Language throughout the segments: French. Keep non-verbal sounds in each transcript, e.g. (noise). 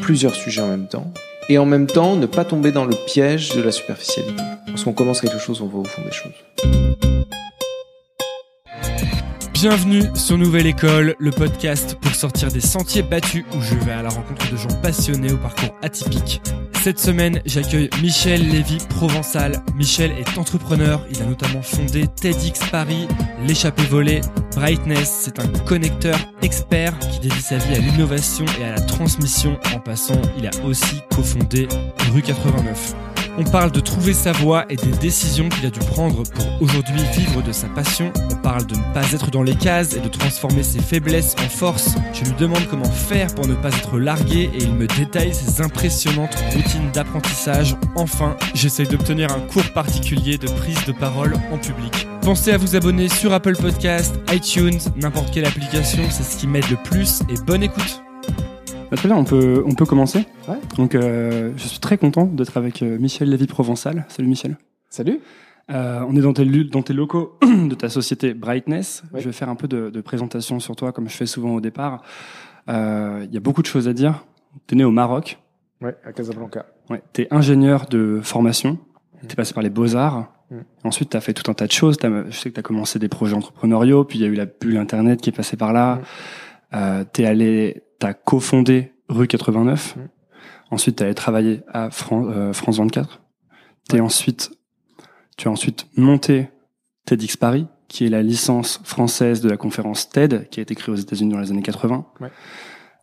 plusieurs sujets en même temps. Et en même temps, ne pas tomber dans le piège de la superficialité. Lorsqu'on commence quelque chose, on va au fond des choses. Bienvenue sur Nouvelle École, le podcast pour sortir des sentiers battus où je vais à la rencontre de gens passionnés au parcours atypique. Cette semaine, j'accueille Michel Lévy Provençal. Michel est entrepreneur, il a notamment fondé TEDx Paris, l'échappée volée, Brightness, c'est un connecteur expert qui dédie sa vie à l'innovation et à la transmission. En passant, il a aussi cofondé Rue 89. On parle de trouver sa voie et des décisions qu'il a dû prendre pour aujourd'hui vivre de sa passion. On parle de ne pas être dans les cases et de transformer ses faiblesses en force. Je lui demande comment faire pour ne pas être largué et il me détaille ses impressionnantes routines d'apprentissage. Enfin, j'essaye d'obtenir un cours particulier de prise de parole en public. Pensez à vous abonner sur Apple Podcast, iTunes, n'importe quelle application, c'est ce qui m'aide le plus et bonne écoute. Bah, très bien, on peut, on peut commencer. Ouais. Donc, euh, je suis très content d'être avec euh, Michel Lévy Provençal. Salut Michel. Salut Euh, on est dans tes, lu- dans tes locaux (clears throat) de ta société Brightness. Ouais. Je vais faire un peu de, de présentation sur toi, comme je fais souvent au départ. Euh, Il y a beaucoup de choses à dire. Tu es né au Maroc. Ouais, à Casablanca. Ouais. Tu es ingénieur de formation. Tu es passé par les beaux-arts. Mm. Ensuite, tu as fait tout un tas de choses. T'as- Je sais que tu as commencé des projets entrepreneuriaux, puis il y a eu la bulle Internet qui est passée par là. Mm. Euh, tu allé, as cofondé Rue 89. Mm. Ensuite, tu allé travailler à Fran- euh, France 24. T'es Ouais. ensuite, tu as ensuite monté TEDx Paris, qui est la licence française de la conférence TED, qui a été créée aux États-Unis dans les années 80. Ouais.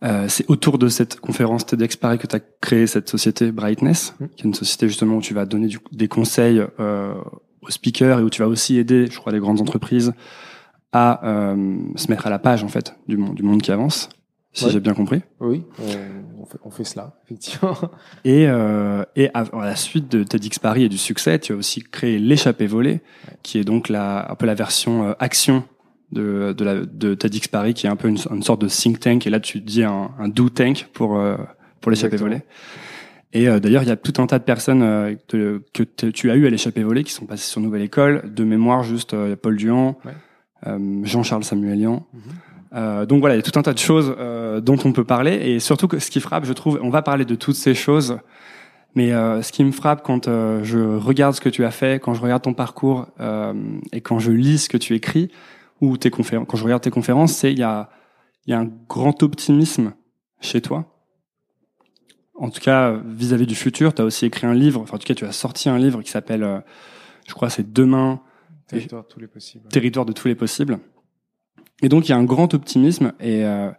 Euh, c'est autour de cette conférence TEDx Paris que tu as créé cette société Brightness, Mm. qui est une société justement où tu vas donner du- des conseils euh, aux speakers et où tu vas aussi aider, je crois, les grandes entreprises à euh, se mettre à la page en fait du monde, du monde qui avance, si Ouais. j'ai bien compris. Oui, on, on fait, on fait cela, effectivement. (laughs) Et, euh, et à, à la suite de TEDx Paris et du succès, tu as aussi créé l'échappée volée, qui est donc la, un peu la version euh, action de, de, la, de TEDx Paris, qui est un peu une, une sorte de think tank. Et là, tu dis un, un do tank pour, euh, pour l'échappée volée. Et euh, d'ailleurs, il y a tout un tas de personnes que te- tu as eu à l'échappée volée qui sont passées sur Nouvelle École. De mémoire, juste il y a Paul Ouais. euh, Jean-Charles Samuelian. Mhm. Euh, donc voilà, il y a tout un tas de choses euh, dont on peut parler. Et surtout, que ce qui frappe, je trouve, on va parler de toutes ces choses. Mais euh, ce qui me frappe quand euh, je regarde ce que tu as fait, quand je regarde ton parcours euh, et quand je lis ce que tu écris ou tes conférences, quand je regarde tes conférences, c'est il y a, y a un grand optimisme chez toi. En tout cas, vis-à-vis du futur, tu as aussi écrit un livre, enfin en tout cas tu as sorti un livre qui s'appelle, euh, je crois c'est Demain, Territoire de tous les possibles. territoire de tous les possibles. Et donc il y a un grand optimisme et euh,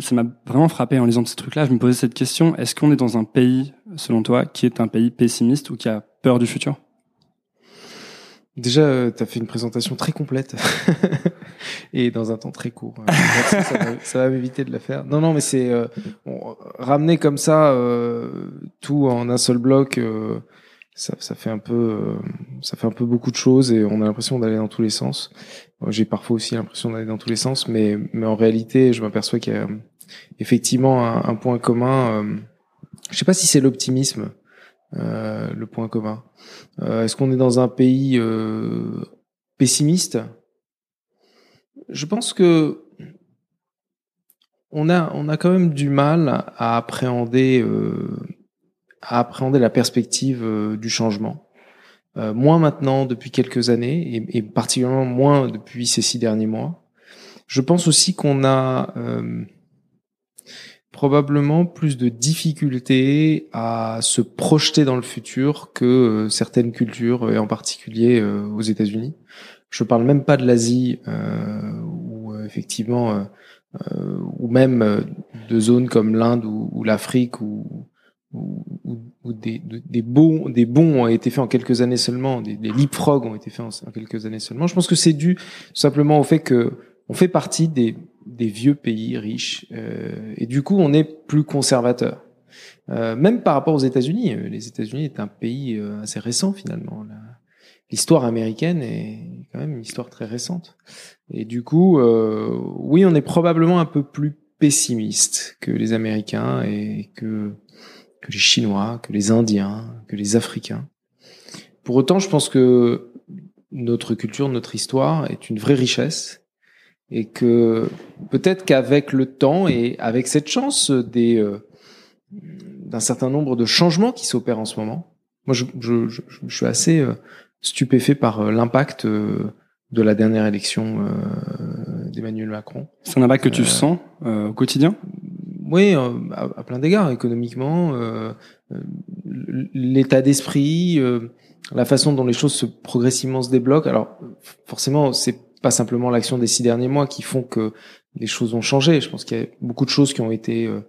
ça m'a vraiment frappé en lisant ces trucs-là. Je me posais cette question est-ce qu'on est dans un pays, selon toi, qui est un pays pessimiste ou qui a peur du futur? Déjà, tu as fait une présentation très complète (laughs) et dans un temps très court. Euh, ça va, m'éviter de la faire. Non, non, mais c'est euh, ramener comme ça euh, tout en un seul bloc. Euh, ça, ça fait un peu, euh, ça fait un peu beaucoup de choses et on a l'impression d'aller dans tous les sens. Moi, J'ai parfois aussi l'impression d'aller dans tous les sens, mais, mais en réalité, je m'aperçois qu'il y a euh, effectivement un, un point commun. Euh, je sais pas si c'est l'optimisme, euh, le point commun. Euh, Est-ce qu'on est dans un pays euh, pessimiste? Je pense que on a on a quand même du mal à appréhender euh, à appréhender la perspective euh, du changement. Euh, moins maintenant depuis quelques années et, et particulièrement moins depuis ces six derniers mois. Je pense aussi qu'on a euh, probablement plus de difficultés à se projeter dans le futur que euh, certaines cultures, et en particulier aux États-Unis. Je parle même pas de l'Asie, où effectivement, ou même de zones comme l'Inde ou, ou l'Afrique, où, où, où- des, de- des bons, des bons ont été faits en quelques années seulement, des, des leapfrogs ont été faits en, quelques années seulement. Je pense que c'est dû simplement au fait que on fait partie des, des vieux pays riches euh, et du coup on est plus conservateur. Euh, même par rapport aux États-Unis, euh, les États-Unis est un pays euh, assez récent finalement. L'histoire américaine est quand même une histoire très récente. Et du coup, euh, oui, on est probablement un peu plus pessimiste que les Américains et que que les Chinois, que les Indiens, que les Africains. Pour autant, je pense que notre culture, notre histoire est une vraie richesse et que peut-être qu'avec le temps et avec cette chance des euh, d'un certain nombre de changements qui s'opèrent en ce moment. Moi, je, je, je, je suis assez euh, stupéfait par euh, l'impact de la dernière élection d'Emmanuel Macron. C'est un impact que tu sens au quotidien? Oui, à, à, plein d'égards, économiquement, l'état d'esprit, la façon dont les choses se progressivement se débloquent. Alors, forcément, c'est pas simplement l'action des six derniers mois qui font que les choses ont changé. Je pense qu'il y a beaucoup de choses qui ont été euh,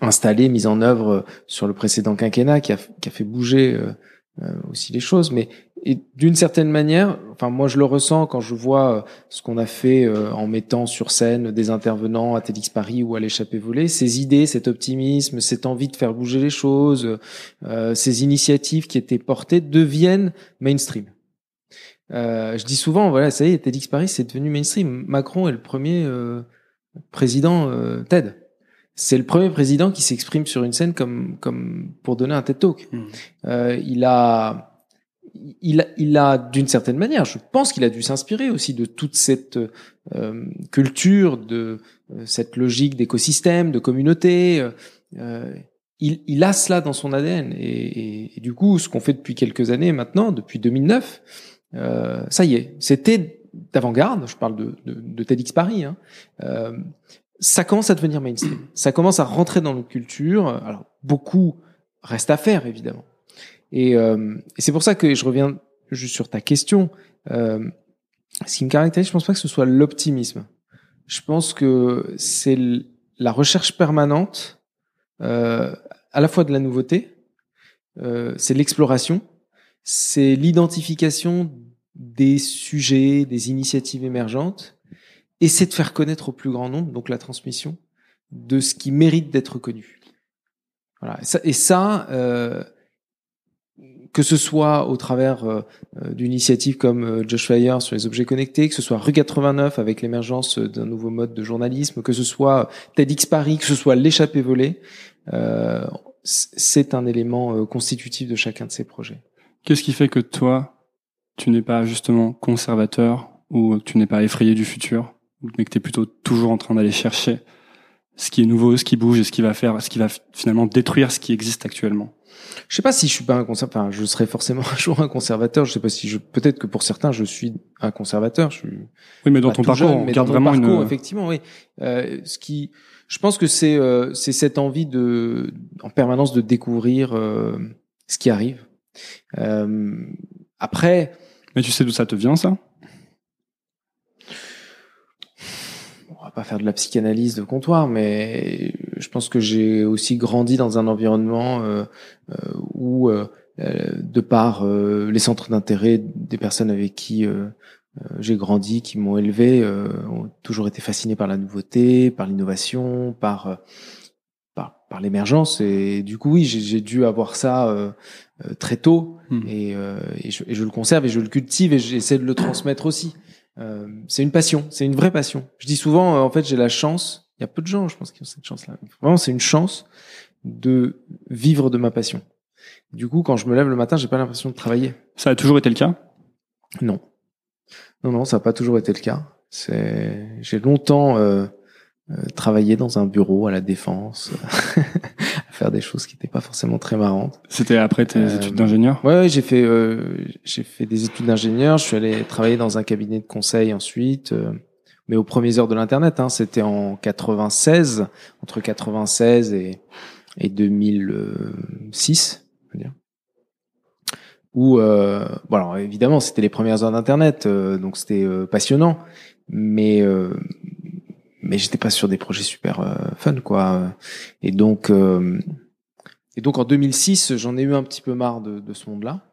installées, mises en œuvre euh, sur le précédent quinquennat, qui a, fait bouger euh, aussi les choses. Mais d'une certaine manière, enfin moi je le ressens quand je vois ce qu'on a fait en mettant sur scène des intervenants à TEDx Paris ou à l'échappée volée, ces idées, cet optimisme, cette envie de faire bouger les choses, ces initiatives qui étaient portées deviennent mainstream. Euh, je dis souvent, voilà, ça y est, TEDx Paris, c'est devenu mainstream. Macron est le premier euh, président euh, TED. C'est le premier président qui s'exprime sur une scène comme comme pour donner un TED Talk. Hmm. Euh, il a il a, il a d'une certaine manière, je pense qu'il a dû s'inspirer aussi de toute cette euh, culture, de cette logique d'écosystème, de communauté. il, il, a cela dans son ADN. Et, et, et du coup, ce qu'on fait depuis quelques années maintenant, depuis 2009, euh, ça y est, c'était d'avant-garde, je parle de, de, de TEDx Paris, hein, euh, ça commence à devenir mainstream, (clears throat) ça commence à rentrer dans nos cultures, alors beaucoup reste à faire évidemment. Et, euh, et c'est pour ça que je reviens juste sur ta question, euh, ce qui me caractérise, je pense pas que ce soit l'optimisme. Je pense que c'est la recherche permanente, euh, à la fois de la nouveauté, euh, c'est l'exploration, c'est l'identification des sujets, des initiatives émergentes, et c'est de faire connaître au plus grand nombre, donc la transmission, de ce qui mérite d'être connu. Voilà. Et ça, euh, que ce soit au travers euh, d'initiatives comme euh, Josh Fire sur les objets connectés, que ce soit Rue 89 avec l'émergence d'un nouveau mode de journalisme, que ce soit TEDx Paris, que ce soit l'échappée volée, euh, c'est un élément euh, constitutif de chacun de ces projets. Qu'est-ce qui fait que toi, tu n'es pas justement conservateur ou que tu n'es pas effrayé du futur, mais que tu es plutôt toujours en train d'aller chercher ce qui est nouveau, ce qui bouge et ce qui va faire, ce qui va finalement détruire ce qui existe actuellement je sais pas si je suis pas un conservateur. Enfin, je serai forcément (laughs) un jour un conservateur. Je sais pas si je. Peut-être que pour certains, je suis un conservateur. Je suis. Oui, mais dans ton parcours, on garde vraiment parcours, effectivement, oui. Euh, ce qui, je pense que c'est euh, c'est cette envie de, en permanence, de découvrir euh, ce qui arrive, euh, après. Mais tu sais d'où ça te vient, ça? Va pas faire de la psychanalyse de comptoir, mais je pense que j'ai aussi grandi dans un environnement euh, euh où, euh, de par les centres d'intérêt des personnes avec qui j'ai grandi, qui m'ont élevé, ont toujours été fascinés par la nouveauté, par l'innovation, par par, l'émergence. Et du coup, oui, j'ai dû avoir ça euh, très tôt. Hmm. Et, euh, et, je, et, je, le conserve et je le cultive et j'essaie de le transmettre aussi. C'est une passion, c'est une vraie passion. Je dis souvent, en fait, j'ai la chance. Il y a peu de gens, je pense, qui ont cette chance-là. Vraiment, c'est une chance de vivre de ma passion. Du coup, quand je me lève le matin, j'ai pas l'impression de travailler. Ça a toujours été le cas? Non. Non, non, ça n'a pas toujours été le cas. C'est, j'ai longtemps euh, euh, travailler dans un bureau à la défense, (laughs) faire des choses qui n'étaient pas forcément très marrantes. C'était après tes euh, études d'ingénieur? Ouais, ouais j'ai fait euh, j'ai fait des études d'ingénieur. Je suis allé travailler dans un cabinet de conseil ensuite, mais aux premières heures de l'internet. Hein, C'était en 96, entre 96 et, et 2006, je veux dire. Où, euh, bon alors évidemment, c'était les premières heures d'internet, donc c'était passionnant, mais mais j'étais pas sur des projets super euh, fun quoi. Et donc euh, et donc en 2006, j'en ai eu un petit peu marre de, de ce monde-là.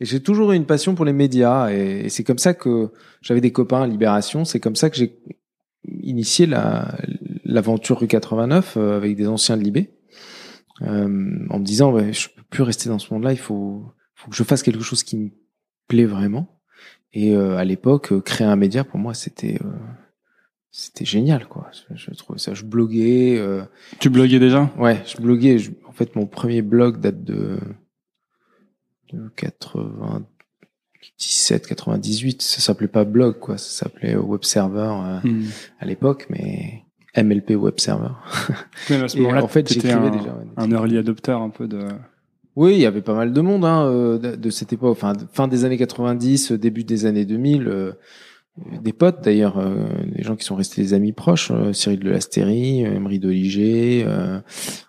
Et j'ai toujours eu une passion pour les médias et, c'est comme ça que j'avais des copains à Libération. C'est comme ça que j'ai initié la l'aventure rue 89 euh, avec des anciens de Libé, en me disant ouais, je peux plus rester dans ce monde-là. Il faut faut que je fasse quelque chose qui me plaît vraiment. Et à l'époque, créer un média pour moi, c'était c'était génial quoi je, trouvais ça je bloguais euh... tu bloguais déjà? Ouais je bloguais en fait mon premier blog date de de 80 97, 98. Ça s'appelait pas blog, quoi. Ça s'appelait web server euh, Hmm. à l'époque, mais MLP web server. Mais (laughs) à ce moment-là, en fait, j'écrivais un, déjà. ouais, un early adopter un peu de. Oui, il y avait pas mal de monde hein, euh, de, de cette époque, enfin fin des années 90, euh, début des années 2000. euh, des potes d'ailleurs, euh, des gens qui sont restés des amis proches, euh, Cyril de Lastérie, euh, Emery Doliger, euh,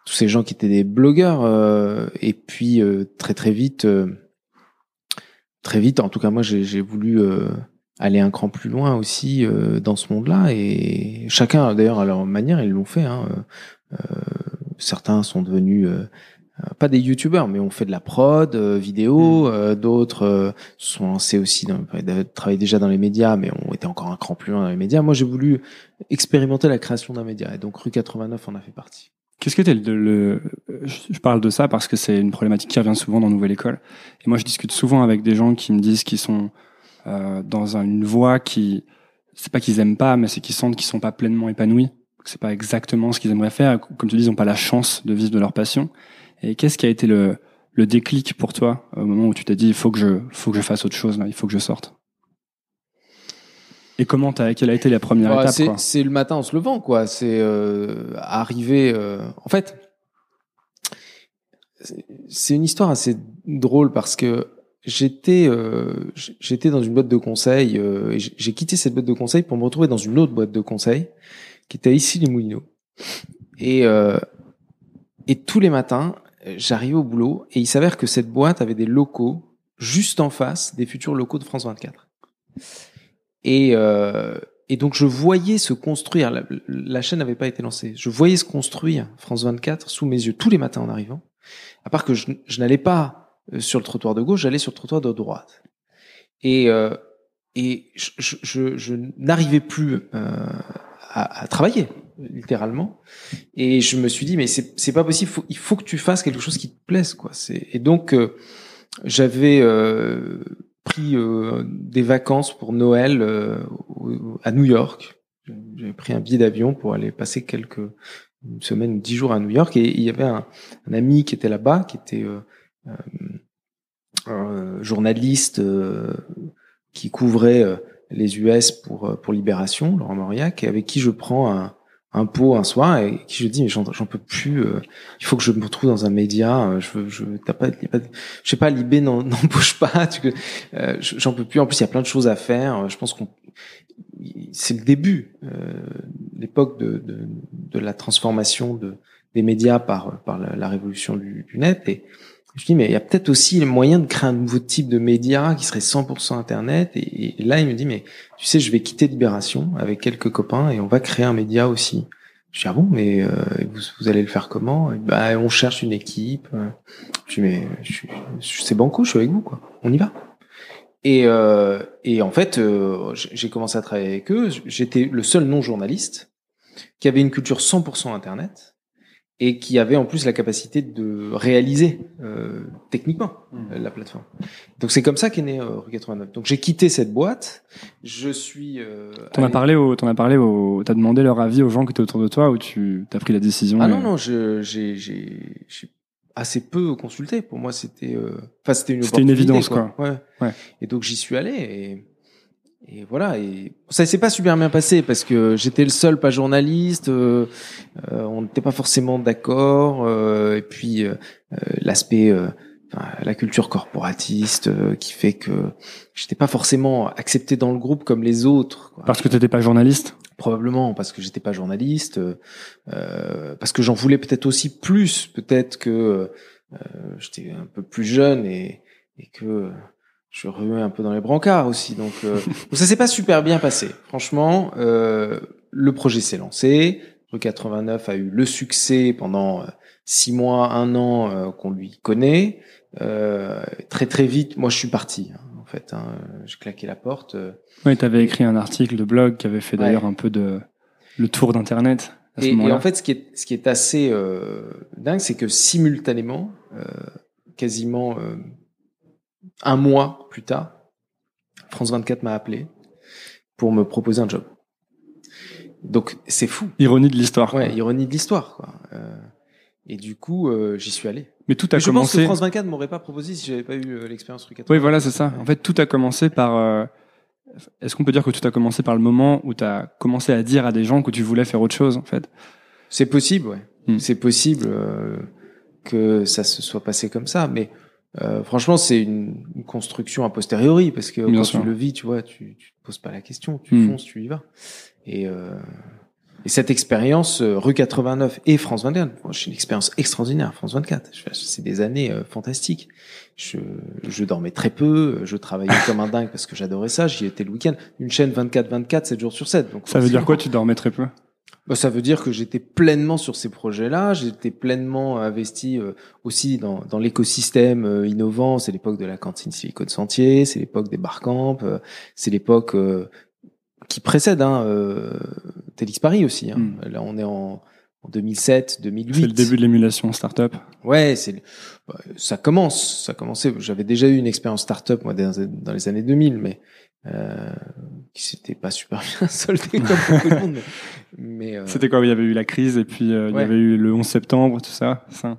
tous ces gens qui étaient des blogueurs. euh, et puis euh, très très vite, très vite, en tout cas moi j'ai voulu aller un cran plus loin aussi dans ce monde-là. Et chacun d'ailleurs à leur manière ils l'ont fait. Hein, certains sont devenus pas des youtubeurs, mais on fait de la prod, euh, vidéo. euh, D'autres euh, se sont lancés aussi, dans, travaillaient déjà dans les médias, mais ont été encore un cran plus loin dans les médias. Moi, j'ai voulu expérimenter la création d'un média, et donc Rue 89 en a fait partie. Qu'est-ce que t'es le, le- je parle de ça parce que c'est une problématique qui revient souvent dans Nouvelle École. Et moi, je discute souvent avec des gens qui me disent qu'ils sont euh, dans un- une voie qui, c'est pas qu'ils aiment pas, mais c'est qu'ils sentent qu'ils sont pas pleinement épanouis. C'est pas exactement ce qu'ils aimeraient faire. Comme tu dis, ils ont pas la chance de vivre de leur passion. Et qu'est-ce qui a été le, le déclic pour toi au moment où tu t'es dit il faut que je, faut que je fasse autre chose là, il faut que je sorte? Et comment t'as, quelle a été la première Ouais, étape c'est le matin en se levant, quoi. C'est euh, arriver. euh, En fait, c'est- une histoire assez drôle parce que j'étais euh, j'étais dans une boîte de conseil. euh, et j'ai quitté cette boîte de conseil pour me retrouver dans une autre boîte de conseil qui était ici les Moulineaux. Et euh, et tous les matins, euh, j'arrivais au boulot et il s'avère que cette boîte avait des locaux juste en face des futurs locaux de France 24. Et, euh, et donc je voyais se construire, la, chaîne n'avait pas été lancée, je voyais se construire France 24 sous mes yeux tous les matins en arrivant, à part que je, je n'allais pas euh, sur le trottoir de gauche, j'allais sur le trottoir de droite. Et, euh, et je, je, je, je n'arrivais plus euh, à, à travailler, littéralement. Et je me suis dit, mais c'est pas possible, faut, il faut que tu fasses quelque chose qui te plaise. quoi. Et donc, euh, j'avais... Euh, pris euh, des vacances pour Noël euh, à New York. J'avais pris un billet d'avion pour aller passer quelques une semaine ou dix jours à New York et il y avait un, un ami qui était là-bas, qui était euh, euh, journaliste qui couvrait les US pour pour Libération, Laurent Mauriac, avec qui je prends un, un pot un soir et qui je dis mais j'en j'en peux plus euh, il faut que je me retrouve dans un média euh, je je t'as pas, pas je sais pas n'en- (laughs) n'embauche pas tu, euh, j'en peux plus en plus il y a plein de choses à faire je pense qu'on c'est le début euh, l'époque de, de de la transformation de des médias par par la, la révolution du, du net et je dis mais il y a peut-être aussi le moyen de créer un nouveau type de média qui serait 100% internet et, là il me dit mais tu sais, je vais quitter Libération avec quelques copains et on va créer un média aussi. Je dis, ah bon, mais euh, vous, allez le faire comment? Bah, On cherche une équipe. Je dis, mais c'est banco, je suis avec vous, quoi. On y va. Et, euh, et en fait, euh, j'ai commencé à travailler avec eux. J'étais le seul non-journaliste qui avait une culture 100% Internet et qui avait en plus la capacité de réaliser euh, techniquement euh, la plateforme. Donc c'est comme ça qu'est né euh, Rue 89. Donc j'ai quitté cette boîte. Je suis. Euh, T'en as allé- parlé au, t'en as parlé au, t'as demandé leur avis aux gens qui étaient autour de toi ou tu t'as pris la décision Ah et- non non, j'ai j'ai j'ai assez peu consulté. Pour moi, c'était euh, enfin c'était une C'était une évidence, quoi. Ouais. Ouais. Et donc j'y suis allé et et voilà. Et ça s'est pas super bien passé parce que j'étais le seul pas journaliste. euh, euh, on n'était pas forcément d'accord. euh, et puis euh, euh, l'aspect euh, enfin, la culture corporatiste qui fait que j'étais pas forcément accepté dans le groupe comme les autres. quoi. Parce que t'étais pas journaliste? Probablement parce que j'étais pas journaliste, euh, parce que j'en voulais peut-être aussi plus, peut-être que euh, j'étais un peu plus jeune et, et que je remuais un peu dans les brancards aussi. Donc, euh, (laughs) ça s'est pas super bien passé. Franchement, euh, le projet s'est lancé. Rue 89 a eu le succès pendant euh, six mois, un an euh, qu'on lui connaît. Euh, très très vite, moi je suis parti. hein, en fait, hein, j'ai claqué la porte. euh, Oui, t'avais écrit un article de blog qui avait fait Ouais. d'ailleurs un peu de le tour d'internet Et, et en fait, ce qui est, ce qui est assez euh, dingue, c'est que simultanément, euh, quasiment euh, un mois plus tard, France 24 m'a appelé pour me proposer un job. Donc c'est fou. Ironie de l'histoire. quoi. Ouais, ironie de l'histoire. Quoi. Euh, Et du coup, euh, j'y suis allé. Mais tout a Mais je pense que commencé. France 24 m'aurait pas proposé si j'avais pas eu euh, l'expérience rue 80. Oui, voilà, c'est ça. En fait, tout a commencé par. euh, Est-ce qu'on peut dire que tout a commencé par le moment où tu as commencé à dire à des gens que tu voulais faire autre chose, en fait? C'est possible, ouais. Hmm. C'est possible euh, que ça se soit passé comme ça, mais euh, franchement, c'est une, une construction a posteriori parce que Bien quand sûr. tu le vis, tu vois, tu, tu te poses pas la question, tu Hmm. fonces, tu y vas. Et, euh, et cette expérience, euh, rue 89 et France 24, moi, c'est une expérience extraordinaire. France 24, Je fais- c'est des années euh, fantastiques. Je, je dormais très peu, je travaillais comme un dingue parce que j'adorais ça. J'y étais le week-end. Une chaîne 24-24, 7 jours sur 7. Donc Ça veut dire quoi Tu dormais très peu? Ça veut dire que j'étais pleinement sur ces projets-là, j'étais pleinement investi euh, aussi dans, dans l'écosystème euh, innovant. C'est l'époque de la cantine Silicon Sentier, c'est l'époque des barcamps, euh, c'est l'époque euh, qui précède hein, euh, Télix Paris aussi. Hein. Mm. Là, on est en, en 2007, 2008. C'est le début de l'émulation startup. Ouais, c'est bah, ça commence, ça commençait. J'avais déjà eu une expérience startup moi dans, dans les années 2000, mais euh, qui s'était pas super (laughs) bien soldée comme beaucoup de monde. Mais, mais, euh, C'était quoi Il y avait eu la crise et puis euh, il y avait eu le 11 septembre, tout ça. ça.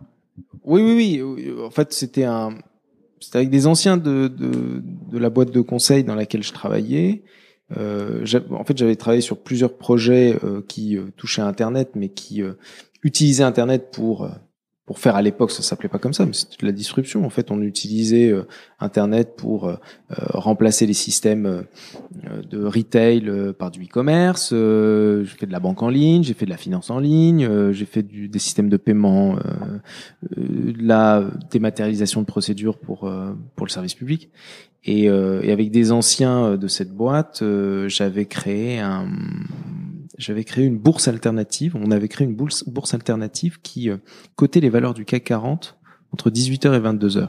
Oui, oui, oui. En fait, c'était un, c'était avec des anciens de, de, de la boîte de conseil dans laquelle je travaillais. Euh, en fait, j'avais travaillé sur plusieurs projets euh, qui touchaient à Internet, mais qui utilisaient Internet pour euh, pour faire à l'époque, ça s'appelait pas comme ça, mais c'était de la disruption. En fait, on utilisait euh, Internet pour euh, euh, remplacer les systèmes de retail par du e-commerce. J'ai fait de la banque en ligne, j'ai fait de la finance en ligne, j'ai fait du, des systèmes de paiement, de la dématérialisation de procédures pour pour le service public. Et, et avec des anciens de cette boîte, j'avais créé un, j'avais créé une bourse alternative. On avait créé une bourse, bourse alternative qui euh, cotait les valeurs du CAC 40 entre 18h et 22h.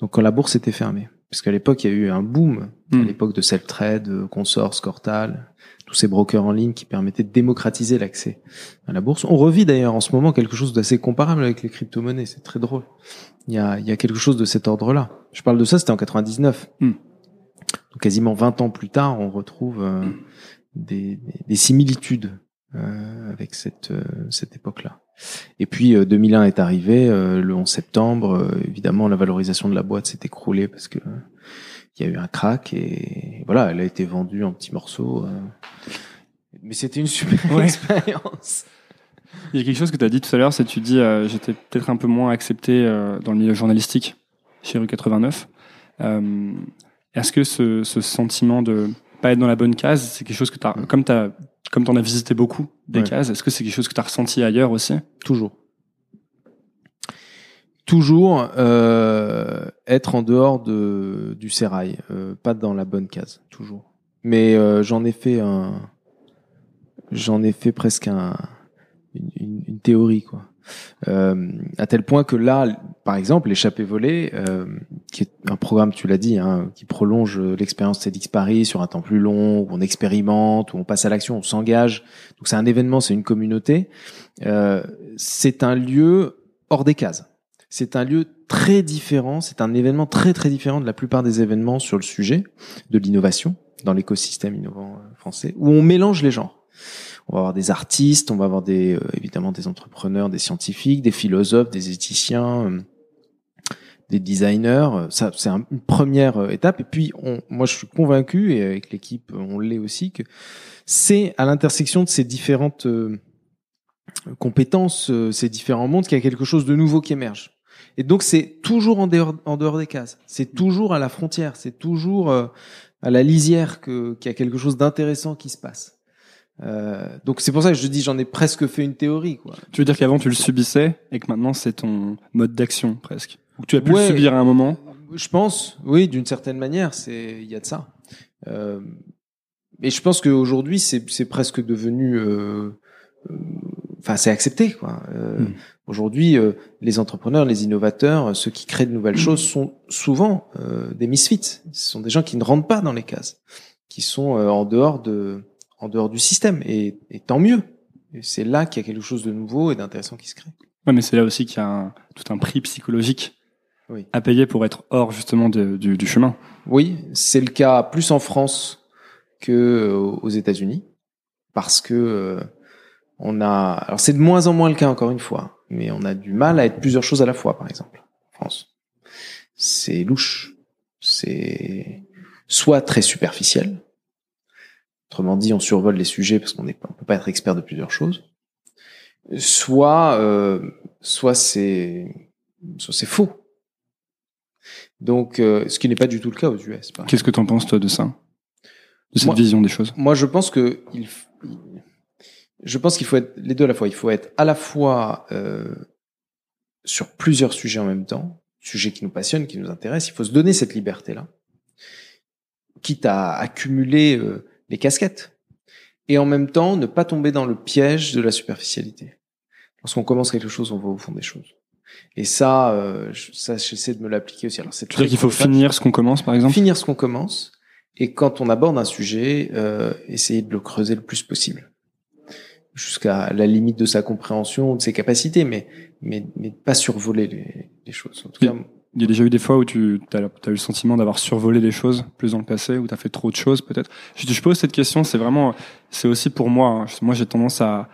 Donc quand la bourse était fermée. Parce qu'à l'époque, il y a eu un boom, à Hmm. l'époque de Celtrade, euh, Consors, Cortal, tous ces brokers en ligne qui permettaient de démocratiser l'accès à la bourse. On revit d'ailleurs en ce moment quelque chose d'assez comparable avec les crypto-monnaies. C'est très drôle. Il y a, il y a quelque chose de cet ordre-là. Je parle de ça, c'était en 99. Hmm. Donc quasiment 20 ans plus tard, on retrouve euh, des, des- des similitudes euh, avec cette, euh, cette époque-là. Et puis euh, 2001 est arrivé, euh, le 11 septembre, euh, évidemment la valorisation de la boîte s'est écroulée parce que euh, il y a eu un crack et voilà, elle a été vendue en petits morceaux. euh. Mais c'était une super Ouais. expérience. Il y a quelque chose que tu as dit tout à l'heure, c'est que tu dis euh, j'étais peut-être un peu moins accepté euh, dans le milieu journalistique chez Rue 89. Euh, Est-ce que ce, ce sentiment de pas être dans la bonne case, c'est quelque chose que tu as, comme tu comme t'en as visité beaucoup des Ouais. cases, est-ce que c'est quelque chose que tu as ressenti ailleurs aussi? Toujours. Toujours euh, être en dehors de, du sérail, euh, pas dans la bonne case, toujours. Mais euh, j'en ai fait un, j'en ai fait presque un, une, une- une théorie quoi. Euh, à tel point que là, par exemple, l'échappée volée, euh, qui est un programme, tu l'as dit, hein, qui prolonge l'expérience TEDx Paris sur un temps plus long, où on expérimente, où on passe à l'action, on s'engage. Donc c'est un événement, c'est une communauté. Euh, c'est un lieu hors des cases. C'est un lieu très différent, c'est un événement très très différent de la plupart des événements sur le sujet de l'innovation dans l'écosystème innovant euh, français, où on mélange les genres. On va avoir des artistes, on va avoir des euh, évidemment des entrepreneurs, des scientifiques, des philosophes, des éthiciens, euh, des designers. Euh, Ça, c'est un- une première euh, étape. Et puis, on, moi, je suis convaincu, et avec l'équipe, euh, on l'est aussi, que c'est à l'intersection de ces différentes compétences, ces différents mondes, qu'il y a quelque chose de nouveau qui émerge. Et donc, c'est toujours en dehors, en dehors des cases. C'est toujours à la frontière. C'est toujours à la lisière que qu'il y a quelque chose d'intéressant qui se passe. Euh, donc c'est pour ça que je dis j'en ai presque fait une théorie quoi. Tu veux dire qu'avant tu le subissais et que maintenant c'est ton mode d'action presque? Ou tu as pu Ouais. le subir à un moment? Je pense, oui, d'une certaine manière, c'est il y a de ça. Euh, et je pense qu'aujourd'hui c'est c'est presque devenu, euh, euh, enfin c'est accepté quoi. Euh, Mm. Aujourd'hui, euh, les entrepreneurs, les innovateurs, ceux qui créent de nouvelles choses sont souvent euh, des misfits. Ce sont des gens qui ne rentrent pas dans les cases, qui sont euh, en dehors de en dehors du système et, et tant mieux. C'est là qu'il y a quelque chose de nouveau et d'intéressant qui se crée. Ouais, mais c'est là aussi qu'il y a un- tout un prix psychologique Oui. à payer pour être hors justement de- du, du chemin. Oui, c'est le cas plus en France que euh, aux États-Unis, parce que euh, on a. Alors c'est de moins en moins le cas encore une fois, mais on a du mal à être plusieurs choses à la fois, par exemple, en France. C'est louche. C'est soit très superficiel. Autrement dit, on survole les sujets parce qu'on ne peut pas être expert de plusieurs choses. Soit, euh, soit c'est, soit c'est faux. Donc, euh, ce qui n'est pas du tout le cas aux US. Qu'est-ce que tu en penses toi de ça, de cette vision des choses? Moi, je pense que il, je pense qu'il faut être les deux à la fois. Il faut être à la fois euh, sur plusieurs sujets en même temps, sujets qui nous passionnent, qui nous intéressent. Il faut se donner cette liberté-là, quitte à accumuler euh, les casquettes, et en même temps ne pas tomber dans le piège de la superficialité. Lorsqu'on commence quelque chose, on va au fond des choses. Et ça, euh, ça, j'essaie de me l'appliquer aussi. Alors, c'est dire qu'il faut finir ce qu'on commence, par exemple? Finir ce qu'on commence, et quand on aborde un sujet, euh, essayer de le creuser le plus possible jusqu'à la limite de sa compréhension, de ses capacités, mais, mais, mais pas survoler les, les choses. En tout cas, il y a déjà eu des fois où tu as, as eu le sentiment d'avoir survolé les choses plus dans le passé, où tu as fait trop de choses peut-être? Je, je pose cette question, c'est vraiment, c'est aussi pour moi. Hein. Moi, j'ai tendance à,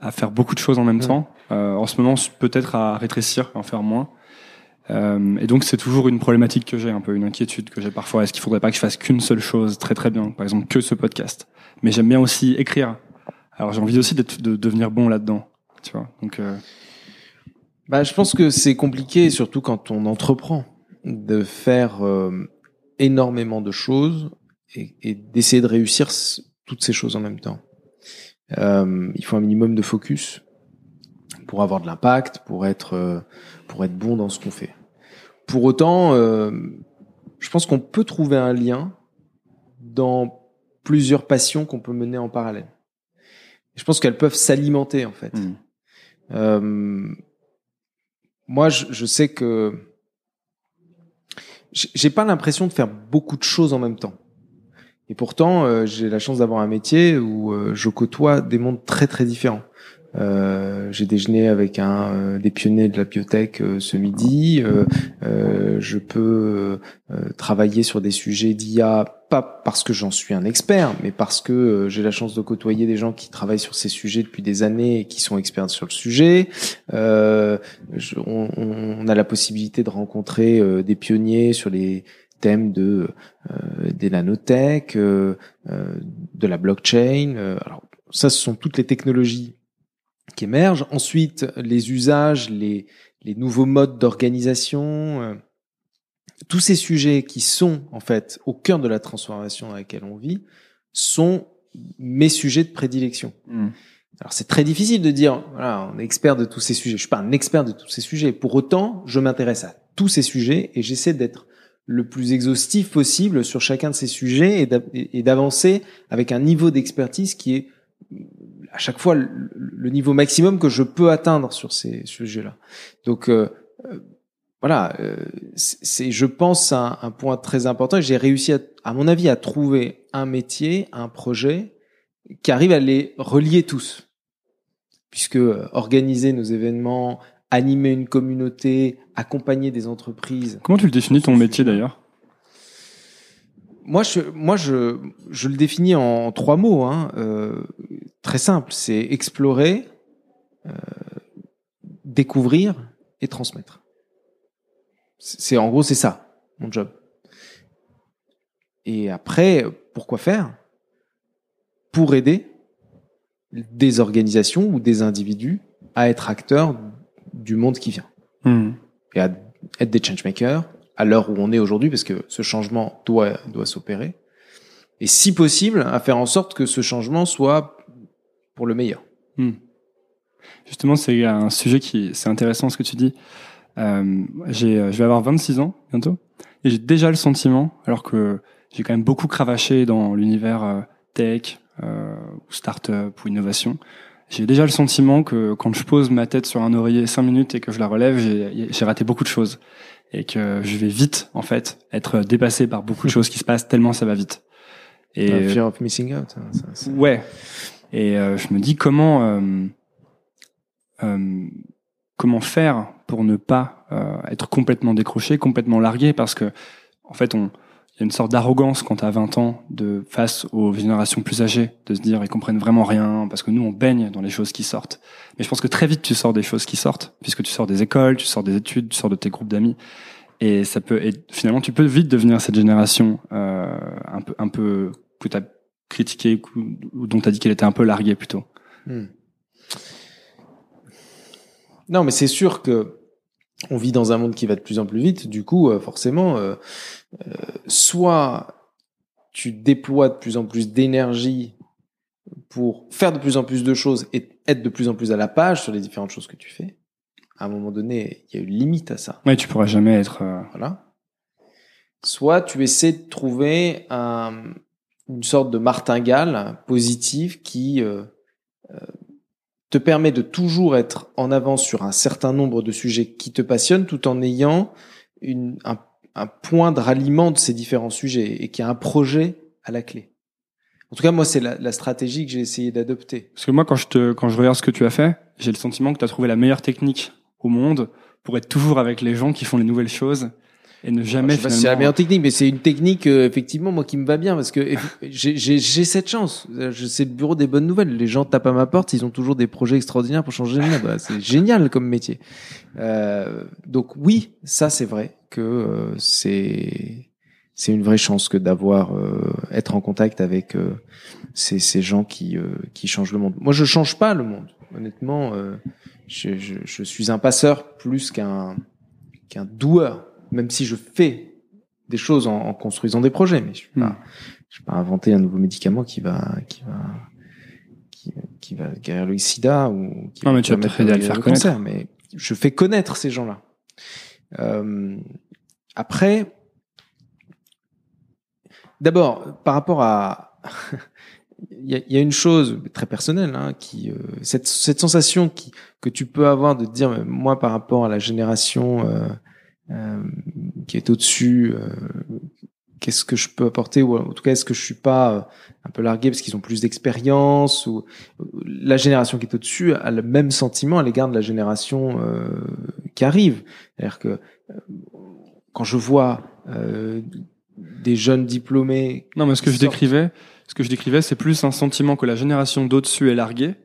à faire beaucoup de choses en même temps. Euh, en ce moment, peut-être à rétrécir, à en faire moins. Euh, et donc, c'est toujours une problématique que j'ai, un peu une inquiétude que j'ai parfois. Est-ce qu'il faudrait pas que je fasse qu'une seule chose très très bien, par exemple que ce podcast? Mais j'aime bien aussi écrire. Alors j'ai envie aussi de devenir bon là-dedans, tu vois. Donc, euh... bah, je pense que c'est compliqué, surtout quand on entreprend, de faire euh, énormément de choses et, et d'essayer de réussir toutes ces choses en même temps. Euh, il faut un minimum de focus pour avoir de l'impact, pour être euh, pour être bon dans ce qu'on fait. Pour autant, euh, je pense qu'on peut trouver un lien dans plusieurs passions qu'on peut mener en parallèle je pense qu'elles peuvent s'alimenter en fait. Hmm. Euh, moi, je, je, sais que j'ai pas l'impression de faire beaucoup de choses en même temps. Et pourtant, euh, j'ai la chance d'avoir un métier où euh, je côtoie des mondes très très différents. Euh, j'ai déjeuné avec un des pionniers de la biotech ce midi. je peux travailler sur des sujets d'IA pas parce que j'en suis un expert, mais parce que j'ai la chance de côtoyer des gens qui travaillent sur ces sujets depuis des années et qui sont experts sur le sujet. on, a la possibilité de rencontrer des pionniers sur les thèmes de des nanotech, de la blockchain. alors ça, ce sont toutes les technologies qui émergent. Ensuite, les usages, les, les nouveaux modes d'organisation, euh, tous ces sujets qui sont en fait au cœur de la transformation dans laquelle on vit sont mes sujets de prédilection. Hmm. Alors c'est très difficile de dire voilà on est expert de tous ces sujets. Je suis pas un expert de tous ces sujets. Pour autant, je m'intéresse à tous ces sujets et j'essaie d'être le plus exhaustif possible sur chacun de ces sujets et d'avancer avec un niveau d'expertise qui est à chaque fois le, niveau maximum que je peux atteindre sur ces sujets-là. Donc euh, euh, voilà, euh, c'est je pense un, point très important. J'ai réussi à, à mon avis à trouver un métier, un projet qui arrive à les relier tous, puisque organiser nos événements, animer une communauté, accompagner des entreprises. Comment tu le définis ton métier d'ailleurs? Moi, je, moi, je, je le définis en trois mots, hein, euh, très simple. C'est explorer, euh, découvrir et transmettre. C'est en gros, c'est ça mon job. Et après, pourquoi faire? Pour aider des organisations ou des individus à être acteurs du monde qui vient mmh. et à être des changemakers à l'heure où on est aujourd'hui, parce que ce changement doit, doit s'opérer. Et si possible, à faire en sorte que ce changement soit pour le meilleur. Hmm. Justement, c'est un sujet qui, c'est intéressant ce que tu dis. Euh, j'ai, je vais avoir 26 ans bientôt, et j'ai déjà le sentiment, alors que j'ai quand même beaucoup cravaché dans l'univers euh, tech, euh, ou start-up, ou innovation. J'ai déjà le sentiment que quand je pose ma tête sur un oreiller 5 minutes et que je la relève, j'ai raté beaucoup de choses et que je vais vite en fait être dépassé par beaucoup de (laughs) choses qui se passent tellement ça va vite. Et fear of missing out. Hein, ça, ouais. Et euh, je me dis comment euh, euh, comment faire pour ne pas euh, être complètement décroché, complètement largué, parce que en fait on il y a une sorte d'arrogance quand t'as 20 ans de face aux générations plus âgées, de se dire ils comprennent vraiment rien parce que nous on baigne dans les choses qui sortent. Mais je pense que très vite tu sors des choses qui sortent puisque tu sors des écoles, tu sors des études, tu sors de tes groupes d'amis et ça peut et finalement tu peux vite devenir cette génération euh, un peu un peu que t'as critiqué ou dont t'as dit qu'elle était un peu larguée plutôt. Hmm. Non, mais c'est sûr que on vit dans un monde qui va de plus en plus vite. Du coup, euh, forcément, euh, soit tu déploies de plus en plus d'énergie pour faire de plus en plus de choses et être de plus en plus à la page sur les différentes choses que tu fais. À un moment donné, il y a une limite à ça. Ouais, tu pourras jamais être. Voilà. Soit tu essaies de trouver un, une sorte de martingale positive qui euh, te permet de toujours être en avance sur un certain nombre de sujets qui te passionnent tout en ayant une, un, un, point de ralliement de ces différents sujets et qui a un projet à la clé. En tout cas, moi, c'est la, la, stratégie que j'ai essayé d'adopter. Parce que moi, quand je, te, quand je regarde ce que tu as fait, j'ai le sentiment que tu as trouvé la meilleure technique au monde pour être toujours avec les gens qui font les nouvelles choses et ne jamais je c'est la meilleure technique mais c'est une technique euh, effectivement moi qui me va bien parce que j'ai cette chance. C'est le bureau des bonnes nouvelles. Les gens tapent à ma porte ils ont toujours des projets extraordinaires pour changer le monde. C'est génial comme métier. Euh, donc oui ça c'est vrai que euh, c'est c'est une vraie chance que d'avoir euh, être en contact avec ces, ces gens qui qui changent le monde moi je change pas le monde honnêtement je, je, je suis un passeur plus qu'un qu'un doueur même si je fais des choses en, construisant des projets, mais je ne vais, pas inventer un nouveau médicament qui va qui va qui, qui va guérir le sida ou qui non, mais tu vas à le faire connaître. Cancer, mais je fais connaître ces gens-là. Euh, après, d'abord, par rapport à (laughs) il y a, y a, une chose très personnelle hein, qui euh, cette, cette sensation qui que tu peux avoir de dire moi par rapport à la génération euh, euh, qui est au-dessus. Euh, qu'est-ce que je peux apporter ou en tout cas est-ce que je suis pas euh, un peu largué parce qu'ils ont plus d'expérience ou la génération qui est au-dessus a le même sentiment à l'égard de la génération qui arrive. C'est-à-dire que quand je vois des jeunes diplômés. Non, mais ce que je décrivais, ce que je décrivais, c'est plus un sentiment que la génération d'au-dessus est larguée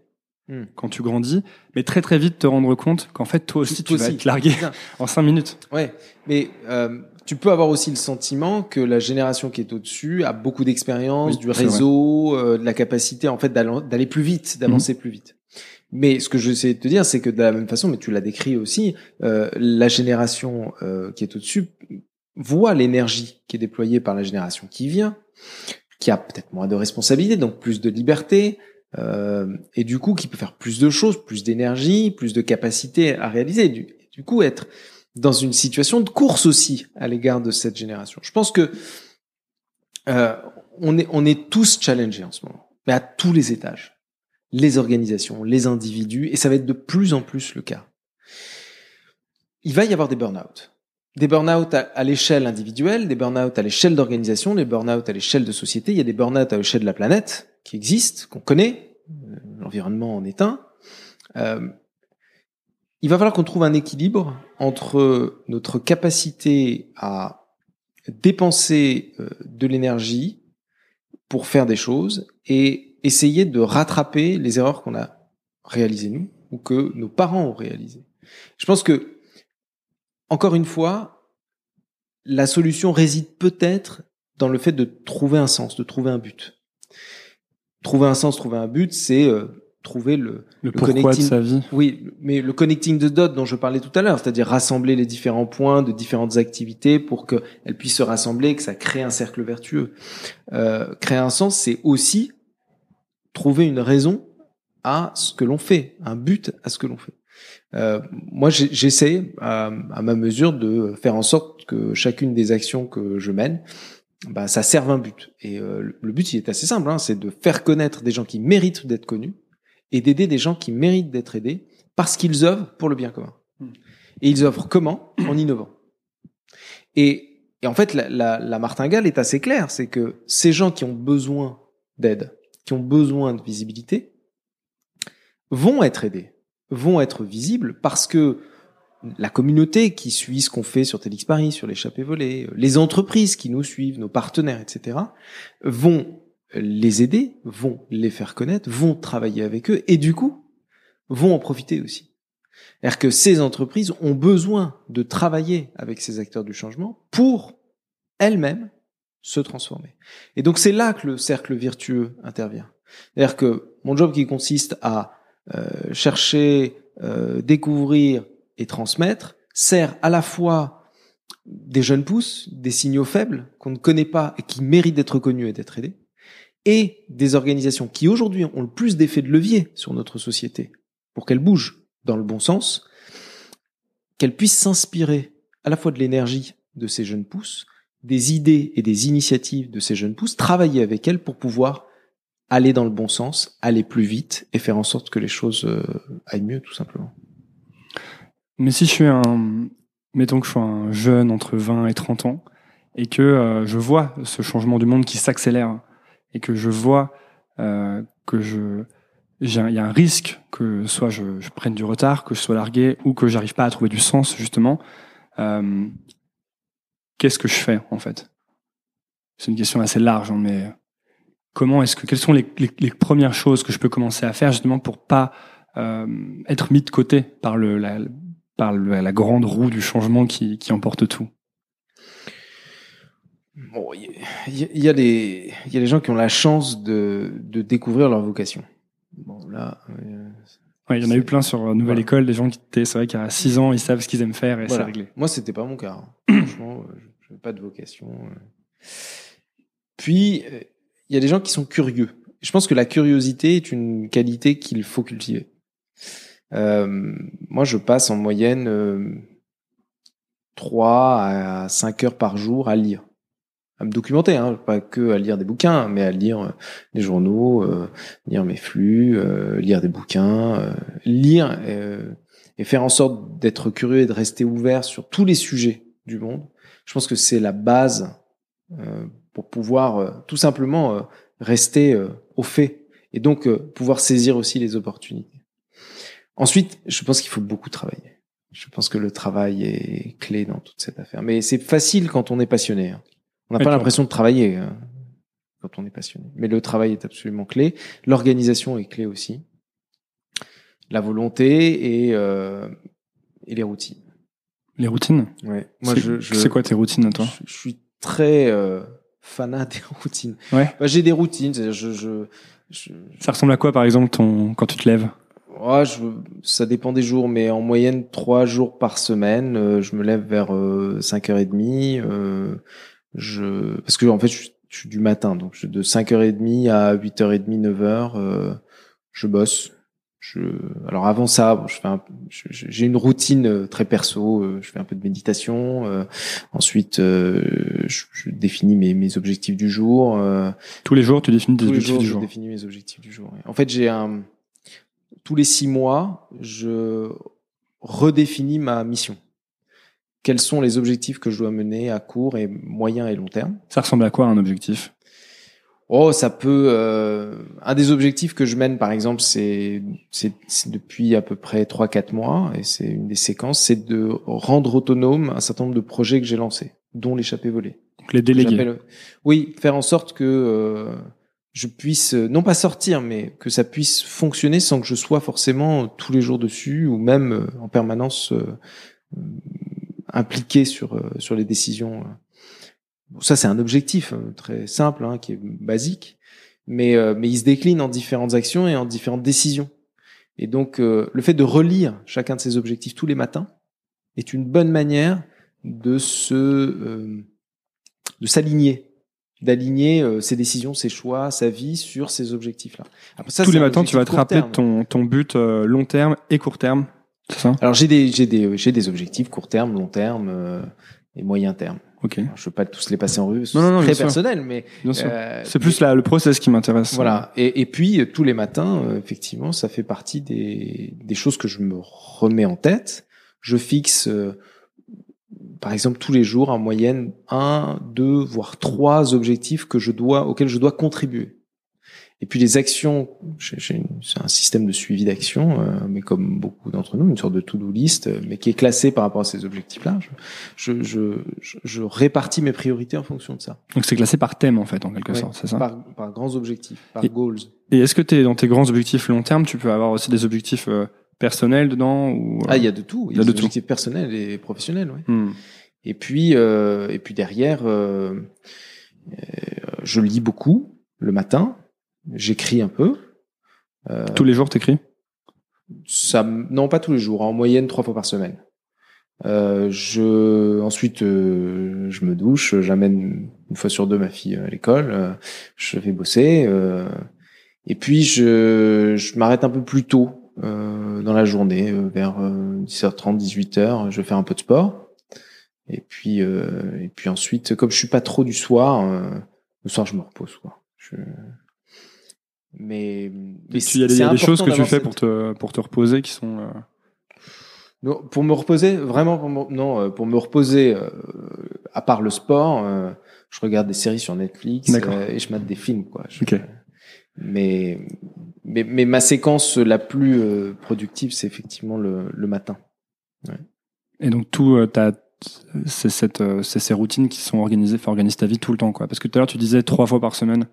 Hmm. quand tu grandis, mais très très vite te rendre compte qu'en fait toi aussi tu vas être largué (laughs) en cinq minutes. Ouais, mais euh, tu peux avoir aussi le sentiment que la génération qui est au-dessus a beaucoup d'expérience, du réseau, euh, de la capacité en fait d'aller plus vite, d'avancer hmm. plus vite. Mais ce que je sais de te dire, c'est que de la même façon, mais tu l'as décrit aussi, euh, la génération euh, qui est au-dessus voit l'énergie qui est déployée par la génération qui vient, qui a peut-être moins de responsabilités, donc plus de liberté, euh, et du coup qui peut faire plus de choses, plus d'énergie, plus de capacité à réaliser. Du, du coup, être dans une situation de course aussi à l'égard de cette génération. Je pense que euh, on est on est tous challengés en ce moment, mais à tous les étages, les organisations, les individus, et ça va être de plus en plus le cas. Il va y avoir des burn-out. Des burn-out à, l'échelle individuelle, des burn-out à l'échelle d'organisation, des burn-out à l'échelle de société, il y a des burn-out à l'échelle de la planète qui existent, qu'on connaît, euh, l'environnement en est un. Euh, il va falloir qu'on trouve un équilibre entre notre capacité à dépenser euh, de l'énergie pour faire des choses et essayer de rattraper les erreurs qu'on a réalisées nous ou que nos parents ont réalisées. Je pense que, encore une fois, la solution réside peut-être dans le fait de trouver un sens, de trouver un but trouver un sens, trouver un but, c'est euh, trouver le, le, pourquoi de sa vie. Oui, mais le connecting de dot dont je parlais tout à l'heure, c'est-à-dire rassembler les différents points de différentes activités pour qu'elles puissent se rassembler, que ça crée un cercle vertueux. Euh, créer un sens, c'est aussi trouver une raison à ce que l'on fait, un but à ce que l'on fait. Euh, moi, j'essaie à, à, ma mesure de faire en sorte que chacune des actions que je mène bah, ça serve un but. Et euh, le but, il est assez simple, hein, c'est de faire connaître des gens qui méritent d'être connus et d'aider des gens qui méritent d'être aidés parce qu'ils œuvrent pour le bien commun. Hmm. Et ils œuvrent comment? En innovant. Et, et en fait, la, la, la, martingale est assez claire, c'est que ces gens qui ont besoin d'aide, qui ont besoin de visibilité, vont être aidés, vont être visibles parce que la communauté qui suit ce qu'on fait sur Télix Paris, sur l'échappée volée, les entreprises qui nous suivent, nos partenaires, etc., vont les aider, vont les faire connaître, vont travailler avec eux et du coup vont en profiter aussi. C'est-à-dire que ces entreprises ont besoin de travailler avec ces acteurs du changement pour elles-mêmes se transformer. Et donc c'est là que le cercle vertueux intervient. C'est-à-dire que mon job qui consiste à euh, chercher, euh, découvrir et transmettre sert à la fois des jeunes pousses, des signaux faibles qu'on ne connaît pas et qui méritent d'être connus et d'être aidés, et des organisations qui aujourd'hui ont le plus d'effet de levier sur notre société pour qu'elle bouge dans le bon sens, qu'elle puisse s'inspirer à la fois de l'énergie de ces jeunes pousses, des idées et des initiatives de ces jeunes pousses, travailler avec elles pour pouvoir aller dans le bon sens, aller plus vite et faire en sorte que les choses euh, aillent mieux, tout simplement. Mais si je suis un, mettons que je suis un jeune entre 20 et 30 ans et que euh, je vois ce changement du monde qui s'accélère et que je vois euh, que je il y a un risque que soit je, prenne du retard, que je sois largué ou que j'arrive pas à trouver du sens justement. Qu'est-ce que je fais en fait? C'est une question assez large, hein, mais comment est-ce que quelles sont les, les, les, premières choses que je peux commencer à faire justement pour pas euh, être mis de côté par le la, par le, la grande roue du changement qui, qui emporte tout? Bon, il y, y, a des il y a des gens qui ont la chance de, de découvrir leur vocation. Bon là. Euh, ouais, il y en a eu plein sur Nouvelle voilà. École, des gens qui étaient, c'est vrai qu'à 6 ans, ils savent ce qu'ils aiment faire et voilà. c'est réglé. Moi, c'était pas mon cas. Hein. Franchement, je n'ai pas de vocation. Puis, il y a des gens qui sont curieux. Je pense que la curiosité est une qualité qu'il faut cultiver. Euh, moi, je passe en moyenne euh, 3 à 5 heures par jour à lire à me documenter, hein, pas que à lire des bouquins, mais à lire euh, des journaux, euh, lire mes flux, lire des bouquins, lire et faire en sorte d'être curieux et de rester ouvert sur tous les sujets du monde. Je pense que c'est la base pour pouvoir tout simplement rester au fait et donc pouvoir saisir aussi les opportunités. Ensuite, je pense qu'il faut beaucoup travailler. Je pense que le travail est clé dans toute cette affaire. Mais c'est facile quand on est passionné. Hein. On n'a pas l'impression de travailler euh, quand on est passionné. Mais le travail est absolument clé. L'organisation est clé aussi. La volonté et, euh, et les routines. Les routines? Ouais. Moi, je, je c'est quoi tes routines à toi? je, je, suis très euh, fanat des (laughs) routines. Ouais. Bah, j'ai des routines. Je, je, je, Ça ressemble à quoi, par exemple, ton quand tu te lèves? Ouais, je, ça dépend des jours, mais en moyenne trois jours par semaine. Euh, je me lève vers euh, 5h30. Euh, je parce que en fait je, je suis du matin donc je, de 5h30 à 8h30 9h euh, je bosse je alors avant ça je fais j'ai une routine euh, très perso euh, je fais un peu de méditation euh, ensuite euh, je, je, définis mes, mes objectifs du jour euh, tous les jours tu définis tes tous objectifs les jours, du je jour. définis mes objectifs du jour. En fait j'ai un tous les six mois je redéfinis ma mission. Quels sont les objectifs que je dois mener à court et moyen et long terme? Ça ressemble à quoi un objectif? Oh, ça peut. Euh, un des objectifs que je mène, par exemple, c'est c'est depuis à peu près trois quatre mois et c'est une des séquences, c'est de rendre autonome un certain nombre de projets que j'ai lancés, dont l'échappée volée. Donc les déléguer. Oui, faire en sorte que euh, je puisse non pas sortir, mais que ça puisse fonctionner sans que je sois forcément tous les jours dessus ou même euh, en permanence euh, impliqué sur euh, sur les décisions. Bon, ça, c'est un objectif euh, très simple, hein, qui est basique, mais euh, mais il se décline en différentes actions et en différentes décisions. Et donc, le fait de relire chacun de ces objectifs tous les matins est une bonne manière de se de s'aligner d'aligner ses décisions, ses choix, sa vie sur ces objectifs-là. Tous les matins, tu vas te rappeler ton, ton but euh, long terme et court terme ça? Alors j'ai des j'ai des j'ai des objectifs court terme, long terme euh, et moyen terme. Ok. Alors, je veux pas tous les passer en revue, non, très personnel, mais euh, c'est plus là le process qui m'intéresse. Voilà. Et, et puis euh, tous les matins, euh, effectivement, ça fait partie des des choses que je me remets en tête. Je fixe, euh, par exemple, tous les jours en moyenne un, deux, voire trois objectifs que je dois auxquels je dois contribuer. Et puis les actions, c'est un système de suivi d'action, euh, mais comme beaucoup d'entre nous, une sorte de to-do list, euh, mais qui est classé par rapport à ces objectifs-là. Je, je, je, répartis mes priorités en fonction de ça. Donc c'est classé par thème en fait, en quelque Ouais, sorte, c'est ça? Par, par grands objectifs, par Et- goals. Et est-ce que t'es dans tes grands objectifs long terme, tu peux avoir aussi des objectifs euh, personnels dedans ou euh, Ah, il y a de tout. Il y il y a a de des tout. objectifs personnels et professionnels, ouais. hmm. Et puis, euh, et puis derrière, je lis beaucoup le matin. J'écris un peu. Euh, tous les jours t'écris? Ça, non, pas tous les jours. En moyenne, trois fois par semaine. Euh, je, ensuite, euh, je me douche. J'amène une fois sur deux ma fille à l'école. euh, je vais bosser. euh, et puis, je, je m'arrête un peu plus tôt euh, dans la journée, vers euh, 10h30, 18h. Je faire un peu de sport. Et puis, euh, et puis ensuite, comme je suis pas trop du soir, euh, le soir, je me repose. Quoi. Je... Mais, mais Il y a des, il y c'est a des choses que tu fais cette- pour te pour te reposer qui sont euh, Non, pour me reposer, vraiment, pour me, non, euh, pour me reposer, euh, à part le sport, euh, je regarde des séries sur Netflix euh, et je mate des films, quoi. Je- Ok. mais, mais, mais ma séquence la plus euh, productive, c'est effectivement le, le matin. et donc tout euh, t'as c'est cette c'est ces routines qui sont organisées, enfin organiser ta vie tout le temps quoi. Parce que tout à l'heure tu disais trois fois par semaine.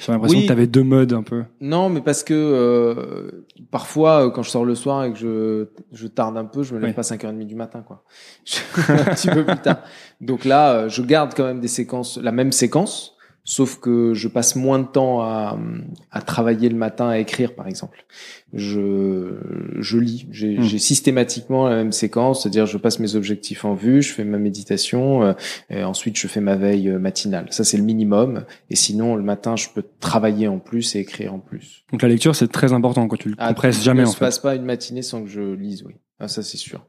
J'ai l'impression Oui. que t'avais deux modes un peu. Non, mais parce que euh, parfois, euh, quand je sors le soir et que je, je tarde un peu, je me lève Oui. pas à 5h30 du matin, quoi. (laughs) Je- un petit peu plus tard. Donc là, euh, je garde quand même des séquences, la même séquence, sauf que je passe moins de temps à, à travailler le matin, à écrire, par exemple. Je, je lis. J'ai Hmm. systématiquement la même séquence, c'est-à-dire je passe mes objectifs en vue, je fais ma méditation, euh, et ensuite je fais ma veille euh, matinale. Ça, c'est le minimum. Et sinon, le matin, je peux travailler en plus et écrire en plus. Donc la lecture c'est très important quand tu le Ah, compresses jamais ne en fait. passe pas une matinée sans que je lise, oui. Ah, ça c'est sûr.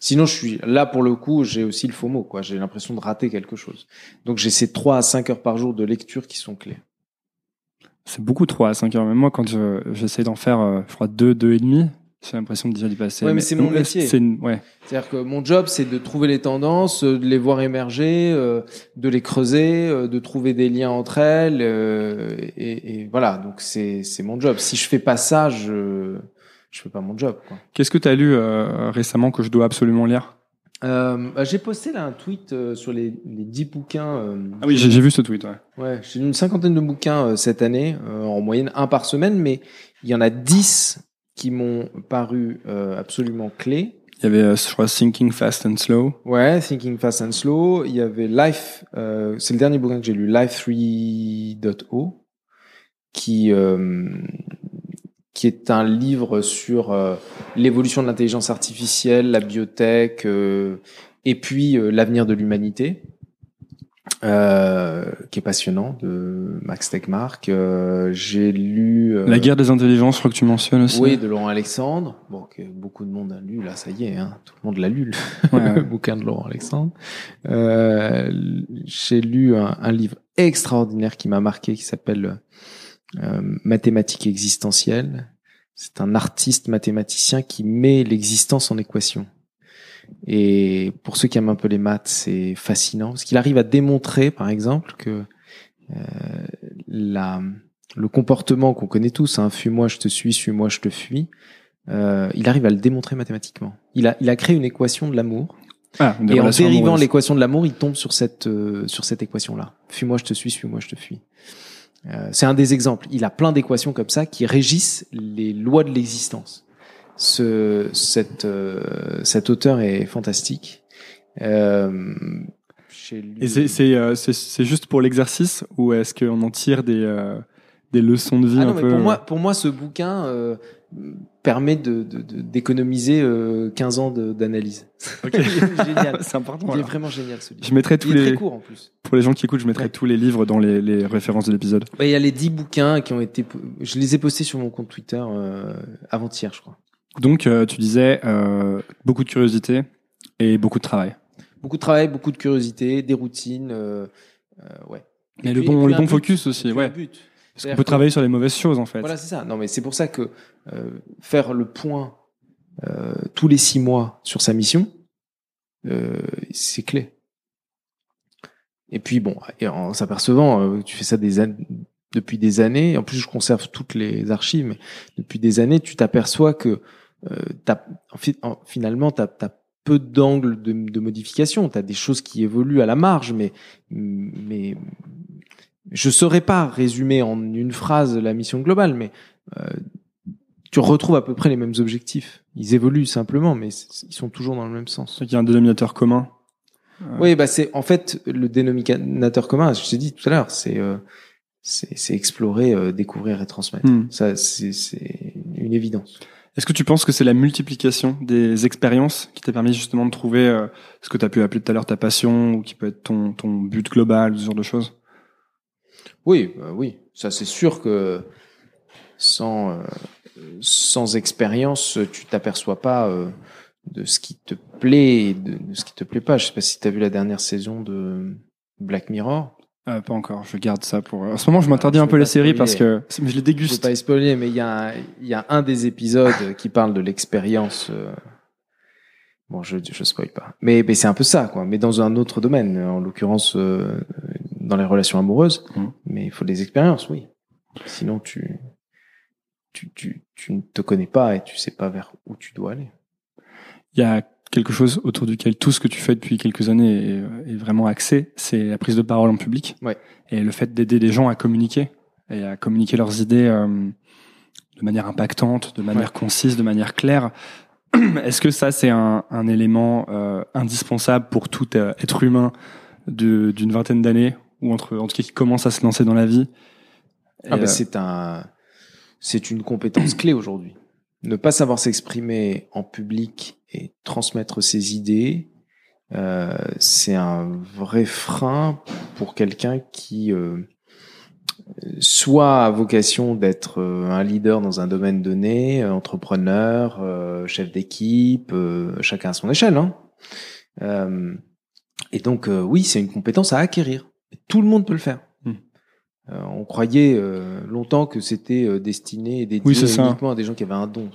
Sinon, je suis là pour le coup, j'ai aussi le faux mot, quoi. J'ai l'impression de rater quelque chose. Donc j'ai ces 3 à 5 heures par jour de lecture qui sont clés. C'est beaucoup trop à 5 heures. Même moi, quand je- j'essaie d'en faire, euh, je crois, deux, deux et demi, j'ai l'impression de déjà d'y passer. Ouais, mais c'est mon donc, métier. C'est une- ouais. C'est-à-dire que mon job, c'est de trouver les tendances, euh, de les voir émerger, euh, de les creuser, euh, de trouver des liens entre elles, euh, et, et voilà. Donc c'est c'est mon job. Si je fais pas ça, je je fais pas mon job. Qu'est-ce que tu as lu euh, récemment que je dois absolument lire? Euh, bah, j'ai posté là un tweet euh, sur les les 10 bouquins. euh, Ah oui, j'ai vu ce tweet. Ouais. Ouais, j'ai lu une cinquantaine de bouquins euh, cette année, euh, en moyenne un par semaine, mais il y en a dix qui m'ont paru euh, absolument clés. Il y avait, euh, je crois, Thinking Fast and Slow. Ouais, Thinking Fast and Slow. Il y avait Life, euh, c'est le dernier bouquin que j'ai lu, Life 3.0, qui euh, qui est un livre sur euh, l'évolution de l'intelligence artificielle, la biotech, euh, et puis euh, l'avenir de l'humanité, euh, qui est passionnant, de Max Tegmark. J'ai lu La guerre des intelligences, je crois que tu mentionnes aussi. oui, de Laurent Alexandre. Bon, que beaucoup de monde a lu, là, ça y est, hein, tout le monde l'a lu, Ouais, (laughs) le bouquin de Laurent Alexandre. J'ai lu un, un livre extraordinaire qui m'a marqué, qui s'appelle euh, Mathématiques existentielles. C'est un artiste mathématicien qui met l'existence en équation. Et pour ceux qui aiment un peu les maths, c'est fascinant, parce qu'il arrive à démontrer, par exemple, que euh, la, le comportement qu'on connaît tous, hein, fuis-moi, je te suis, suis-moi, je te fuis, euh, il arrive à le démontrer mathématiquement. Il a, il a créé une équation de l'amour, Ah, et en dérivant l'équation de l'amour, il tombe sur cette, euh, sur cette équation-là. Fuis-moi, je te suis, suis-moi, je te fuis. Euh, c'est un des exemples. Il a plein d'équations comme ça qui régissent les lois de l'existence. Ce, cette, euh, cet auteur est fantastique. Euh, Et c'est c'est euh, c'est- juste pour l'exercice ou est-ce qu'on en tire des, euh, des leçons de vie Ah un mais peu pour moi, pour moi, ce bouquin permet de de- de- d'économiser euh, 15 ans de- d'analyse. Ok. (laughs) Il est génial. (laughs) C'est important. Il est vraiment génial ce livre. Je mettrai tous Il est les très court en plus. pour les gens qui écoutent, je mettrai Ouais. tous les livres dans les, les références de l'épisode. Ouais, Il y a les 10 bouquins qui ont été. Je les ai postés sur mon compte Twitter euh, avant-hier, je crois. Donc euh, tu disais euh, beaucoup de curiosité et beaucoup de travail. Beaucoup de travail, beaucoup de curiosité, des routines. ouais. Mais Et le bon et le focus aussi, ouais. but. Parce qu'on C'est-à-dire peut que- travailler sur les mauvaises choses en fait. Voilà, c'est ça. Non, mais c'est pour ça que euh, faire le point euh, tous les six mois sur sa mission, euh, c'est clé. Et puis bon, et en s'apercevant, euh, tu fais ça des, depuis des années, en plus je conserve toutes les archives, mais depuis des années, tu t'aperçois que euh, en, finalement, tu as, peu d'angles de, de modification. Tu as des choses qui évoluent à la marge, mais, mais je saurais pas résumer en une phrase la mission globale, mais euh, tu retrouves à peu près les mêmes objectifs. Ils évoluent simplement, mais ils sont toujours dans le même sens. Il y a un dénominateur commun. Oui, bah c'est en fait le dénominateur commun. Je t'ai dit tout à l'heure, c'est euh, c'est explorer, euh, découvrir et transmettre. Hmm. Ça, c'est une évidence. Est-ce que tu penses que c'est la multiplication des expériences qui t'a permis justement de trouver euh, ce que tu as pu appeler tout à l'heure ta passion ou qui peut être ton, ton but global, ce genre de choses? Oui, bah oui. Ça, c'est sûr que sans, euh, sans expérience, tu t'aperçois pas euh, de ce qui te plaît et de, ce qui te plaît pas. Je sais pas si tu as vu la dernière saison de Black Mirror. Euh, pas encore, je garde ça pour. En ce moment, je m'interdis un peu les séries parce que je les déguste. Je vais pas spoiler, mais il y a, il y a un des épisodes (laughs) qui parle de l'expérience. Bon, je je spoil pas, mais, mais c'est un peu ça, quoi. Mais dans un autre domaine, en l'occurrence dans les relations amoureuses. Mmh. Mais il faut des expériences, oui. Sinon, tu tu, tu, tu ne te connais pas et tu sais pas vers où tu dois aller. Il y a quelque chose autour duquel tout ce que tu fais depuis quelques années est, vraiment axé, c'est la prise de parole en public ouais. et le fait d'aider les gens à communiquer et à communiquer leurs idées euh, de manière impactante, de manière concise, de manière claire. (clears throat) Est-ce que ça c'est un, un élément euh, indispensable pour tout euh, être humain d'une vingtaine d'années ou entre en tout cas qui commence à se lancer dans la vie Ah bah c'est un c'est une compétence clé aujourd'hui. Ne pas savoir s'exprimer en public et transmettre ses idées, euh, c'est un vrai frein pour quelqu'un qui euh, soit a vocation d'être euh, un leader dans un domaine donné, entrepreneur, chef d'équipe, chacun à son échelle. Hein. et donc oui, c'est une compétence à acquérir. Tout le monde peut le faire. Euh, on croyait euh, longtemps que c'était euh, destiné et dédié uniquement à des gens qui avaient un don.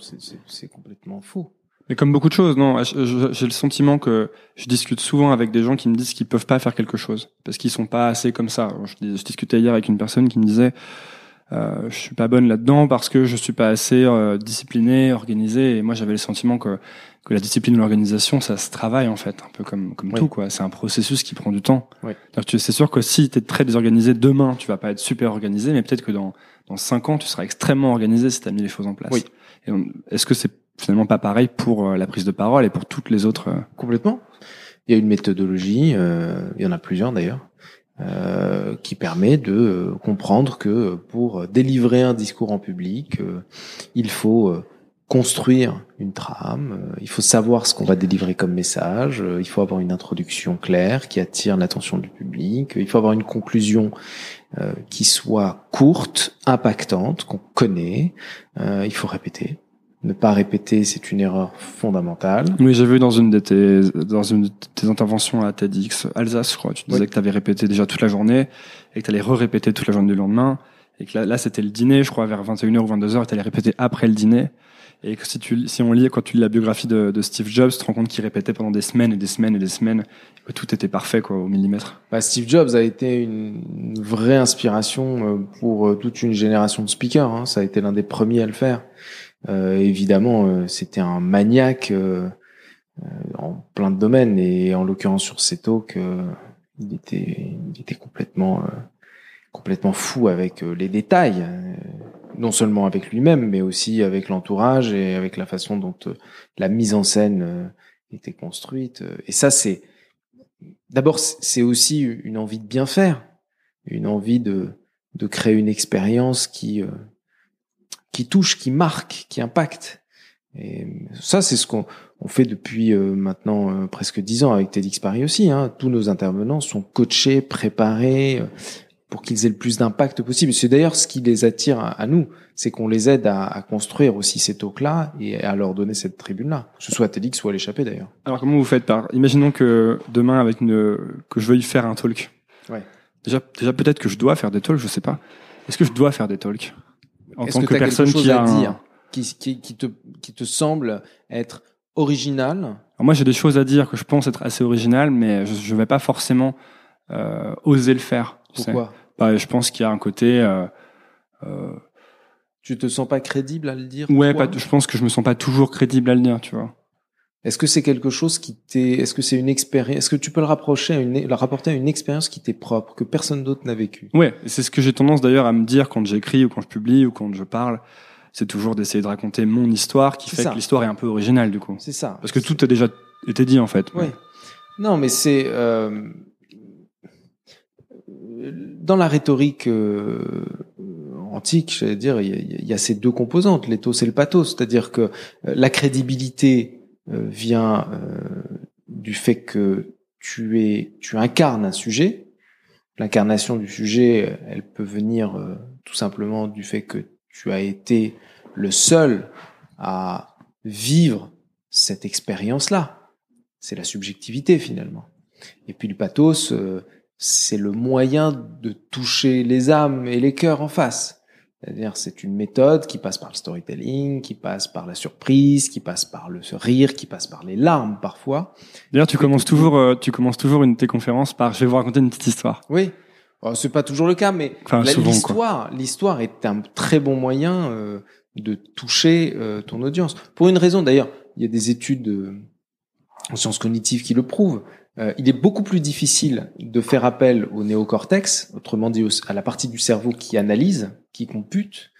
C'est complètement faux. Mais comme beaucoup de choses, non, j'ai le sentiment que je discute souvent avec des gens qui me disent qu'ils peuvent pas faire quelque chose parce qu'ils sont pas assez comme ça. Je, je discutais hier avec une personne qui me disait euh, je suis pas bonne là-dedans parce que je suis pas assez euh, disciplinée, organisée. Et moi, j'avais le sentiment que que la discipline de l'organisation, ça se travaille en fait, un peu comme comme tout quoi. C'est un processus qui prend du temps. Oui. C'est sûr que si tu es très désorganisé demain, tu vas pas être super organisé, mais peut-être que dans dans cinq ans, tu seras extrêmement organisé si tu as mis les choses en place. Oui. Est-ce que c'est finalement pas pareil pour euh, la prise de parole et pour toutes les autres euh, Complètement. Il y a une méthodologie, il y en a plusieurs d'ailleurs, euh, qui permet de euh, comprendre que pour délivrer un discours en public, euh, il faut construire une trame, il faut savoir ce qu'on va délivrer comme message, il faut avoir une introduction claire qui attire l'attention du public, il faut avoir une conclusion qui soit courte, impactante, qu'on connaît, il faut répéter. Ne pas répéter, c'est une erreur fondamentale. Oui, j'ai vu dans une de tes dans une de tes interventions à TEDx Alsace, je crois, tu disais que tu avais répété déjà toute la journée et que tu allais re-répéter toute la journée du lendemain. Et que là, là c'était le dîner, je crois vers 21h ou 22h, tu allais répéter après le dîner et que si tu si on lit quand tu lis la biographie de, de Steve Jobs, tu te rends compte qu'il répétait pendant des semaines et des semaines et des semaines que tout était parfait quoi au millimètre. Bah, Steve Jobs a été une vraie inspiration euh, pour euh, toute une génération de speakers, hein. ça a été l'un des premiers à le faire. Euh, évidemment, euh, c'était un maniaque euh, en plein de domaines et en l'occurrence sur ces talks, il était, il était complètement, complètement fou avec les détails, non seulement avec lui-même, mais aussi avec l'entourage et avec la façon dont la mise en scène était construite. Et ça, c'est d'abord, c'est aussi une envie de bien faire, une envie de, de créer une expérience qui qui touche, qui marque, qui impacte. Et ça, c'est ce qu'on on fait depuis euh, maintenant euh, presque dix ans avec TEDx Paris aussi. Hein. Tous nos intervenants sont coachés, préparés euh, pour qu'ils aient le plus d'impact possible. C'est d'ailleurs ce qui les attire à, nous, c'est qu'on les aide à, à, construire aussi ces talks-là et à leur donner cette tribune-là, que ce soit à TEDx ou à l'échappée d'ailleurs. Alors comment vous faites par Imaginons que demain, avec une que je veuille faire un talk. Ouais. Déjà, déjà peut-être que je dois faire des talks, je sais pas. Est-ce que je dois faire des talks? En tant que, que personne qui a à dire, qui, qui, qui, te, qui te semble être original? Alors Moi, j'ai des choses à dire que je pense être assez original, mais je ne vais pas forcément euh, oser le faire. Pourquoi? Bah, Je pense qu'il y a un côté... Euh, euh, Tu te sens pas crédible à le dire ouais, pas, je pense que je me sens pas toujours crédible à le dire, tu vois. Est-ce que c'est quelque chose qui t'est, est-ce que c'est une expérience, est-ce que tu peux le rapprocher à une, le rapporter à une expérience qui t'est propre, que personne d'autre n'a vécu Ouais, c'est ce que j'ai tendance d'ailleurs à me dire quand j'écris ou quand je publie ou quand je parle. C'est toujours d'essayer de raconter mon histoire qui fait ça. que l'histoire est un peu originale du coup. C'est ça. Parce que tout a déjà été dit en fait. Oui. Non, mais c'est euh, dans la rhétorique euh, antique, j'allais dire, il y, y a ces deux composantes, l'éthos et le pathos, c'est-à-dire que euh, la crédibilité euh, vient euh, du fait que tu es, tu incarnes un sujet. L'incarnation du sujet, euh, elle peut venir tout simplement du fait que tu as été le seul à vivre cette expérience-là. C'est la subjectivité finalement. Et puis le pathos, c'est le moyen de toucher les âmes et les cœurs en face. C'est-à-dire, c'est une méthode qui passe par le storytelling, qui passe par la surprise, qui passe par le rire, qui passe par les larmes parfois. D'ailleurs, tu commences toujours, euh, tu commences toujours une de tes conférences par, je vais vous raconter une petite histoire. Oui. Alors, c'est pas toujours le cas, mais Enfin, l'histoire, l'histoire est un très bon moyen euh, de toucher euh, ton audience. Pour une raison, d'ailleurs, il y a des études euh, en sciences cognitives qui le prouvent. Euh, il est beaucoup plus difficile de faire appel au néocortex, autrement dit à la partie du cerveau qui analyse, qui compute,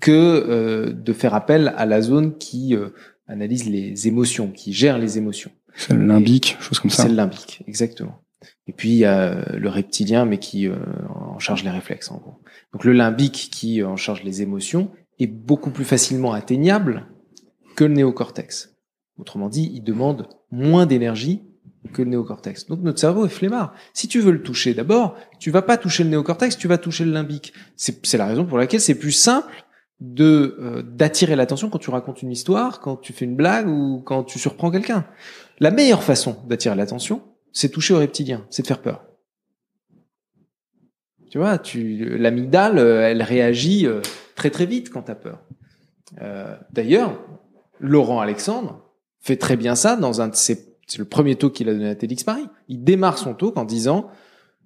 que euh, de faire appel à la zone qui euh, analyse les émotions, qui gère les émotions. C'est le limbique, chose comme ça. C'est le limbique, exactement. Et puis il y a le reptilien, mais qui en charge les réflexes, en gros. Donc le limbique qui en charge les émotions est beaucoup plus facilement atteignable que le néocortex. Autrement dit, il demande moins d'énergie que le néocortex. Donc notre cerveau est flemmard. Si tu veux le toucher d'abord, tu vas pas toucher le néocortex, tu vas toucher le limbique. C'est la raison pour laquelle c'est plus simple de euh, d'attirer l'attention quand tu racontes une histoire, quand tu fais une blague ou quand tu surprends quelqu'un. La meilleure façon d'attirer l'attention, c'est toucher au reptilien, c'est de faire peur. Tu vois, tu l'amygdale, euh, elle réagit euh, très très vite quand t'as peur. Euh, D'ailleurs, Laurent Alexandre fait très bien ça dans un de ses c'est le premier talk qu'il a donné à TEDx Paris. Il démarre son talk en disant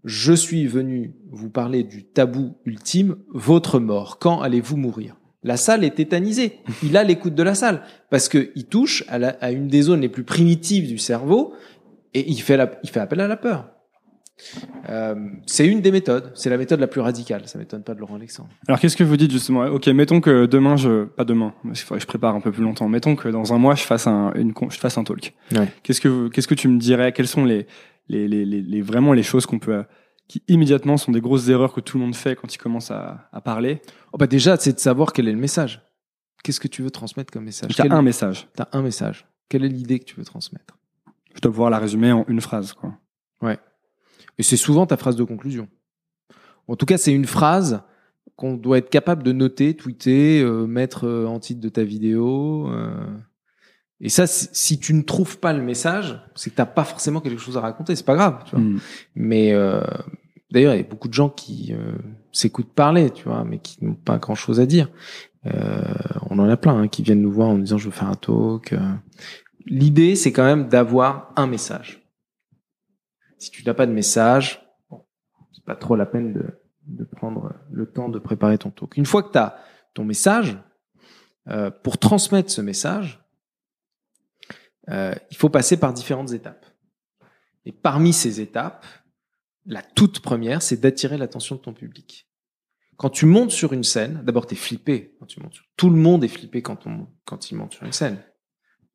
Je suis venu vous parler du tabou ultime, votre mort. Quand allez-vous mourir? La salle est tétanisée. Il a l'écoute de la salle parce que il touche à, une des zones les plus primitives du cerveau et il fait appel à la peur. Euh, c'est une des méthodes. C'est la méthode la plus radicale. Ça m'étonne pas de Laurent Alexandre. Alors, qu'est-ce que vous dites justement? Ok, mettons que demain, je, pas demain, parce qu'il faudrait que je prépare un peu plus longtemps. Mettons que dans un mois, je fasse un, une, je fasse un talk. Ouais. Qu'est-ce que, qu'est-ce que tu me dirais? Quelles sont les, les, les, les, les- vraiment les choses qu'on peut, euh, qui immédiatement sont des grosses erreurs que tout le monde fait quand il commence à, à parler? Oh bah déjà, c'est de savoir quel est le message. Qu'est-ce que tu veux transmettre comme message? T'as Quel- un message. T'as un message. Quelle est l'idée que tu veux transmettre? Je dois pouvoir la résumer en une phrase, quoi. Et c'est souvent ta phrase de conclusion. En tout cas, c'est une phrase qu'on doit être capable de noter, tweeter, euh, mettre euh, en titre de ta vidéo. euh. Et ça, si tu ne trouves pas le message, c'est que t'as pas forcément quelque chose à raconter. C'est pas grave. Tu vois. Hmm. Mais euh, d'ailleurs, il y a beaucoup de gens qui euh, s'écoutent parler, tu vois, mais qui n'ont pas grand-chose à dire. Euh, on en a plein hein, qui viennent nous voir en nous disant je veux faire un talk. L'idée, c'est quand même d'avoir un message. Si tu n'as pas de message, bon, c'est pas trop la peine de, de prendre le temps de préparer ton talk. Une fois que tu as ton message, euh, pour transmettre ce message, euh, il faut passer par différentes étapes. Et parmi ces étapes, la toute première, c'est d'attirer l'attention de ton public. Quand tu montes sur une scène, d'abord tu es flippé quand tu montes. sur- Tout le monde est flippé quand, on, quand il monte sur une scène.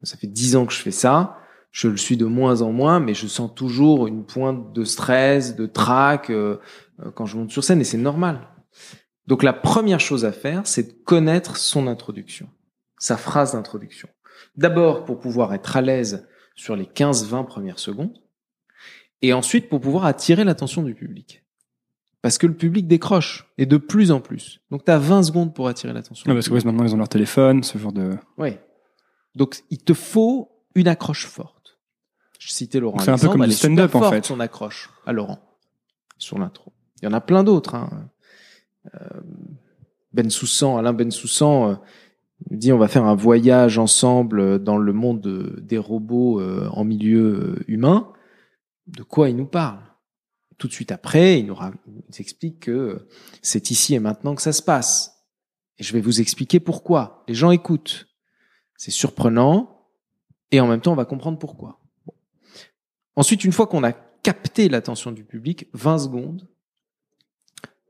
Ça fait dix ans que je fais ça. Je le suis de moins en moins, mais je sens toujours une pointe de stress, de trac euh, euh, quand je monte sur scène, et c'est normal. Donc la première chose à faire, c'est de connaître son introduction, sa phrase d'introduction. D'abord pour pouvoir être à l'aise sur les 15-20 premières secondes, et ensuite pour pouvoir attirer l'attention du public. Parce que le public décroche, et de plus en plus. Donc tu as 20 secondes pour attirer l'attention. Ouais, parce que ouais, maintenant ils ont leur téléphone, ce genre de. Oui. Donc, il te faut une accroche forte. Je citais Laurent. C'est un peu comme super stand-up, en fait. Son accroche à Laurent sur l'intro. Il y en a plein d'autres. Hein. Euh, ben Soussan, Alain Ben Soussan euh, dit on va faire un voyage ensemble dans le monde euh, des robots euh, en milieu euh, humain. De quoi il nous parle? Tout de suite après, il nous, ra- il nous explique que c'est ici et maintenant que ça se passe. Et je vais vous expliquer pourquoi. Les gens écoutent. C'est surprenant et en même temps, on va comprendre pourquoi. Ensuite, une fois qu'on a capté l'attention du public, 20 secondes,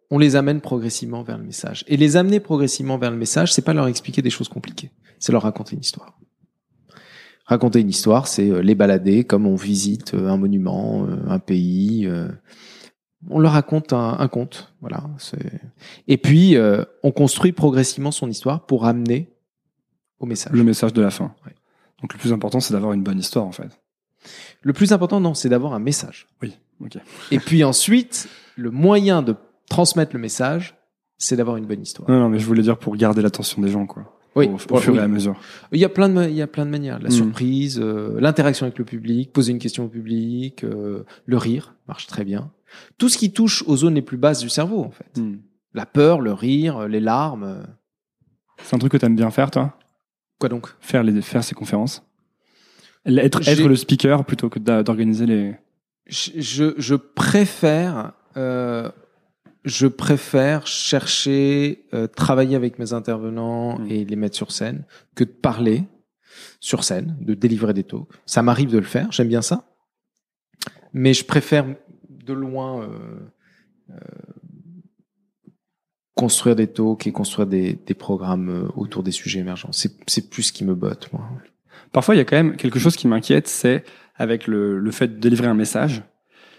on les amène progressivement vers le message. Et les amener progressivement vers le message, c'est pas leur expliquer des choses compliquées, c'est leur raconter une histoire. Raconter une histoire, c'est euh, les balader comme on visite euh, un monument, euh, un pays. On leur raconte un, un conte, voilà. Et puis on construit progressivement son histoire pour amener au message. Le message de la fin. Donc le plus important, c'est d'avoir une bonne histoire, en fait. Le plus important, non, c'est d'avoir un message. Oui, ok. Et puis ensuite, le moyen de transmettre le message, c'est d'avoir une bonne histoire. Non, non, mais je voulais dire pour garder l'attention des gens, quoi. Oui, au, au fur et à mesure. Il y a plein de, il y a plein de manières. La Mm. surprise, euh, l'interaction avec le public, poser une question au public, euh, le rire marche très bien. Tout ce qui touche aux zones les plus basses du cerveau, en fait. Hmm. La peur, le rire, les larmes. C'est un truc que t'aimes bien faire, toi? Quoi donc? Faire, les, faire ces conférences? Être, être le speaker plutôt que d'organiser les... je, je, préfère, euh, je préfère chercher, euh, travailler avec mes intervenants Mm. et les mettre sur scène que de parler sur scène, de délivrer des talks. Ça m'arrive de le faire, j'aime bien ça, mais je préfère de loin euh, euh, construire des talks et construire des, des programmes euh, autour des sujets émergents. C'est c'est plus ce qui me botte, moi. Parfois, il y a quand même quelque chose qui m'inquiète, c'est avec le, le fait de délivrer un message,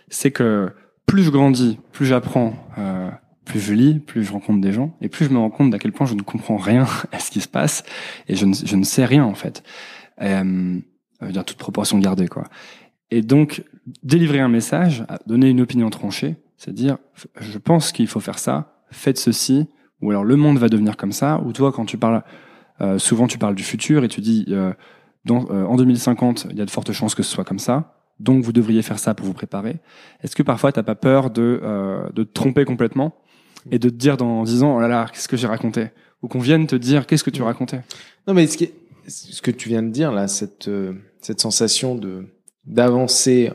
c'est que plus je grandis, plus j'apprends, euh, plus je lis, plus je rencontre des gens, et plus je me rends compte d'à quel point je ne comprends rien (laughs) à ce qui se passe, et je ne, je ne sais rien en fait. Euh, dire toute proportion gardée quoi. Et donc délivrer un message, donner une opinion tranchée, c'est dire je pense qu'il faut faire ça, faites ceci, ou alors le monde va devenir comme ça, ou toi quand tu parles, euh, souvent tu parles du futur et tu dis euh, dans, euh, en 2050, il y a de fortes chances que ce soit comme ça. Donc, vous devriez faire ça pour vous préparer. Est-ce que parfois, t'as pas peur de, euh, de te tromper complètement et de te dire dans en disant, oh là là, qu'est-ce que j'ai raconté? Ou qu'on vienne te dire, qu'est-ce que tu racontais? Non, mais ce, qui est- ce que tu viens de dire là, cette euh, cette sensation de d'avancer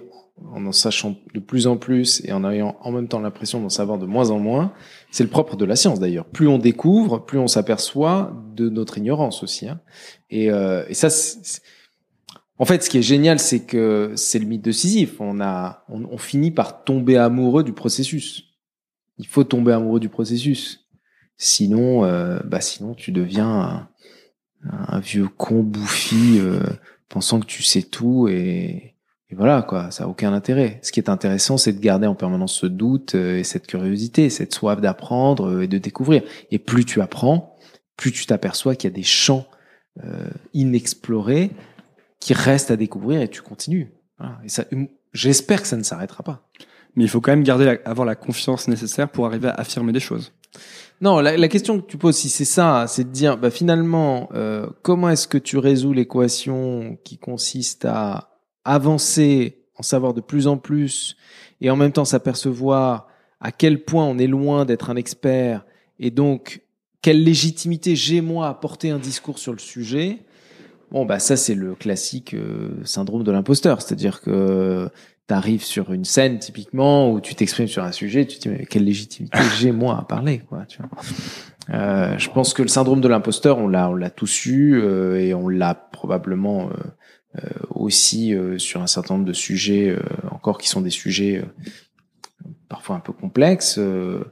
en en sachant de plus en plus et en ayant en même temps l'impression d'en savoir de moins en moins, c'est le propre de la science d'ailleurs. Plus on découvre, plus on s'aperçoit de notre ignorance aussi. Hein. Et, euh, et ça, en fait, ce qui est génial, c'est que c'est le mythe de Sisyphe. On a, on, on finit par tomber amoureux du processus. Il faut tomber amoureux du processus. Sinon, euh, bah sinon tu deviens un, un vieux con bouffi euh, pensant que tu sais tout et, et voilà quoi, ça a aucun intérêt. Ce qui est intéressant, c'est de garder en permanence ce doute euh, et cette curiosité, cette soif d'apprendre euh, et de découvrir. Et plus tu apprends, plus tu t'aperçois qu'il y a des champs euh, inexplorés qui restent à découvrir et tu continues. Voilà. Et ça, j'espère que ça ne s'arrêtera pas. Mais il faut quand même garder la- avoir la confiance nécessaire pour arriver à affirmer des choses. Non, la, la question que tu poses, si c'est ça, c'est de dire, bah, finalement, euh, comment est-ce que tu résous l'équation qui consiste à avancer, en savoir de plus en plus, et en même temps s'apercevoir à quel point on est loin d'être un expert, et donc quelle légitimité j'ai moi à porter un discours sur le sujet. Bon, bah ça c'est le classique euh, syndrome de l'imposteur, c'est-à-dire que tu arrives sur une scène typiquement où tu t'exprimes sur un sujet, tu te dis mais quelle légitimité (laughs) j'ai moi à parler quoi, tu vois. Euh, je pense que le syndrome de l'imposteur, on l'a on l'a tous eu euh, et on l'a probablement aussi euh, sur un certain nombre de sujets euh, encore qui sont des sujets euh, parfois un peu complexes euh,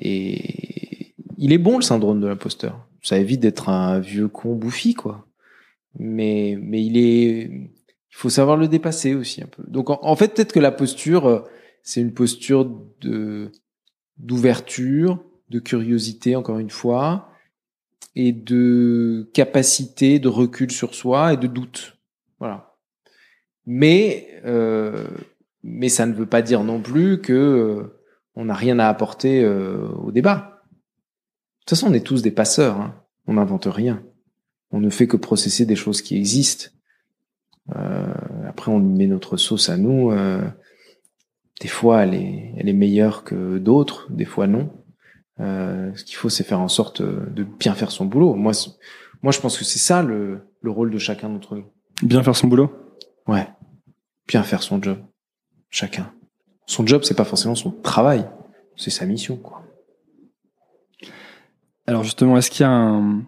et il est bon le syndrome de l'imposteur. Ça évite d'être un vieux con bouffi quoi. Mais mais il est il faut savoir le dépasser aussi un peu. Donc en, en fait, peut-être que la posture, euh, c'est une posture de d'ouverture, de curiosité, encore une fois, et de capacité de recul sur soi et de doute. Voilà. Mais euh, mais ça ne veut pas dire non plus que euh, on n'a rien à apporter euh, au débat. De toute façon, on est tous des passeurs. Hein. On n'invente rien. On ne fait que processer des choses qui existent. Après, on met notre sauce à nous. Des fois, elle est, elle est meilleure que d'autres. Des fois, non. Ce qu'il faut, c'est faire en sorte de bien faire son boulot. Moi, moi, je pense que c'est ça le, le rôle de chacun d'entre nous. Bien faire son boulot. Ouais, bien faire son job. Chacun. Son job, c'est pas forcément son travail, c'est sa mission, quoi. Alors justement, est-ce qu'il y a un...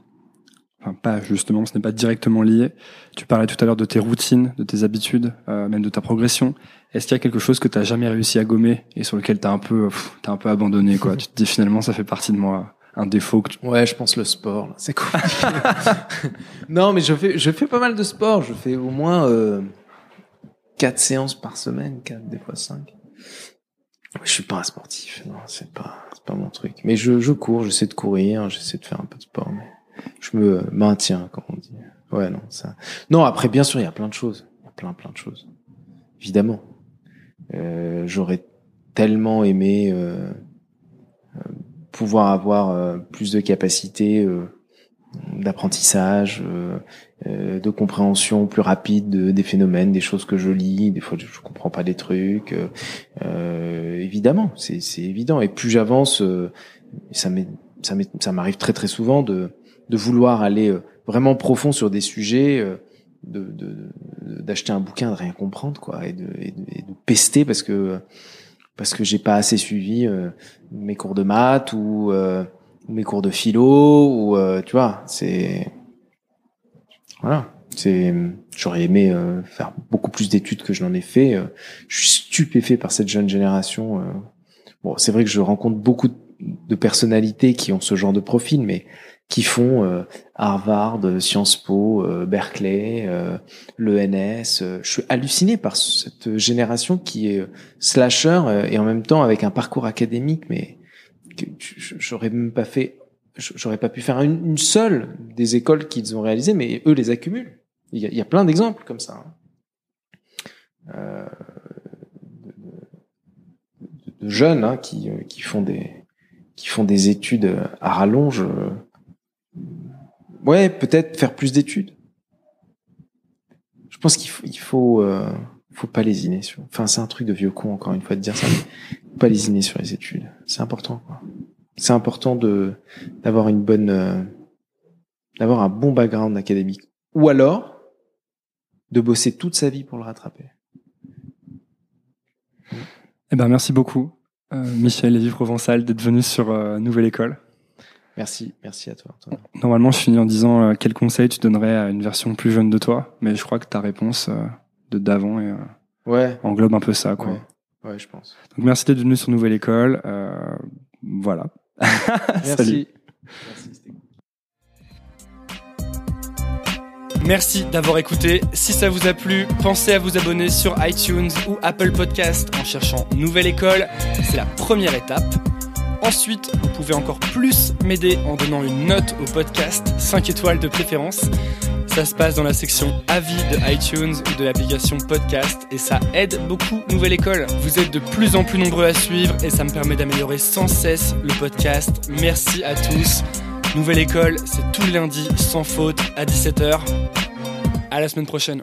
Enfin, pas justement, ce n'est pas directement lié. Tu parlais tout à l'heure de tes routines, de tes habitudes, euh, même de ta progression. Est-ce qu'il y a quelque chose que tu n'as jamais réussi à gommer et sur lequel tu as un peu, t'as un peu abandonné quoi? (laughs) Tu te dis finalement, ça fait partie de moi, un défaut que tu... Ouais, je pense le sport. C'est cool. (laughs) non, mais je fais, je fais pas mal de sport. Je fais au moins euh, quatre séances par semaine, quatre des fois cinq. Je suis pas un sportif, non, c'est pas, c'est pas mon truc. Mais je, je cours, j'essaie de courir, j'essaie de faire un peu de sport, mais je me maintiens, comme on dit. Ouais, non, ça. Non, après, bien sûr, il y a plein de choses, il y a plein, plein de choses, évidemment. Euh, j'aurais tellement aimé euh, euh pouvoir avoir euh, plus de capacité euh, d'apprentissage, euh, de compréhension plus rapide de, des phénomènes, des choses que je lis. Des fois, je, je comprends pas des trucs. évidemment, c'est évident. Et plus j'avance, ça ça m'arrive très très souvent de de vouloir aller vraiment profond sur des sujets de d'acheter un bouquin de rien comprendre quoi et de, et de, et de pester parce que parce que j'ai pas assez suivi euh, mes cours de maths ou euh, mes cours de philo ou euh, tu vois c'est voilà. C'est j'aurais aimé faire beaucoup plus d'études que je n'en ai fait je suis stupéfait par cette jeune génération bon c'est vrai que je rencontre beaucoup de personnalités qui ont ce genre de profil mais qui font euh, Harvard, Sciences Po, euh, Berkeley, euh, l'ENS. Je suis halluciné par cette génération qui est slasher et en même temps avec un parcours académique, mais j'aurais même pas fait, j'aurais pas pu faire une, seule des écoles qu'ils ont réalisées, mais eux les accumulent. Il y a, plein d'exemples comme ça. Hein. Euh, de, de, jeunes hein, qui, qui font des qui font des études à rallonge ouais, peut-être faire plus d'études. Je pense qu'il faut, il faut, euh, faut pas lésiner sur. Enfin, c'est un truc de vieux con encore une fois de dire ça. Mais pas lésiner sur les études. C'est important. C'est important de d'avoir une bonne, euh, d'avoir un bon background académique. Ou alors de bosser toute sa vie pour le rattraper. Eh ben, merci beaucoup, euh, Michel Lévy Provençal, d'être venu sur euh, Nouvelle École. Merci, merci à toi. Normalement, je finis en disant euh, quel conseil tu donnerais à une version plus jeune de toi, mais je crois que ta réponse euh, de d'avant euh, ouais. englobe un peu ça, quoi. Ouais, je pense. Donc merci d'être venu sur Nouvelle École. Euh, voilà. (laughs) Merci. merci Merci d'avoir écouté. Si ça vous a plu, pensez à vous abonner sur iTunes ou Apple Podcast en cherchant Nouvelle École. C'est la première étape. Ensuite, vous pouvez encore plus m'aider en donnant une note au podcast, 5 étoiles de préférence. Ça se passe dans la section avis de iTunes ou de l'application podcast et ça aide beaucoup Nouvelle École. Vous êtes de plus en plus nombreux à suivre et ça me permet d'améliorer sans cesse le podcast. Merci à tous. Nouvelle École, c'est tout lundi sans faute à 17h. À la semaine prochaine.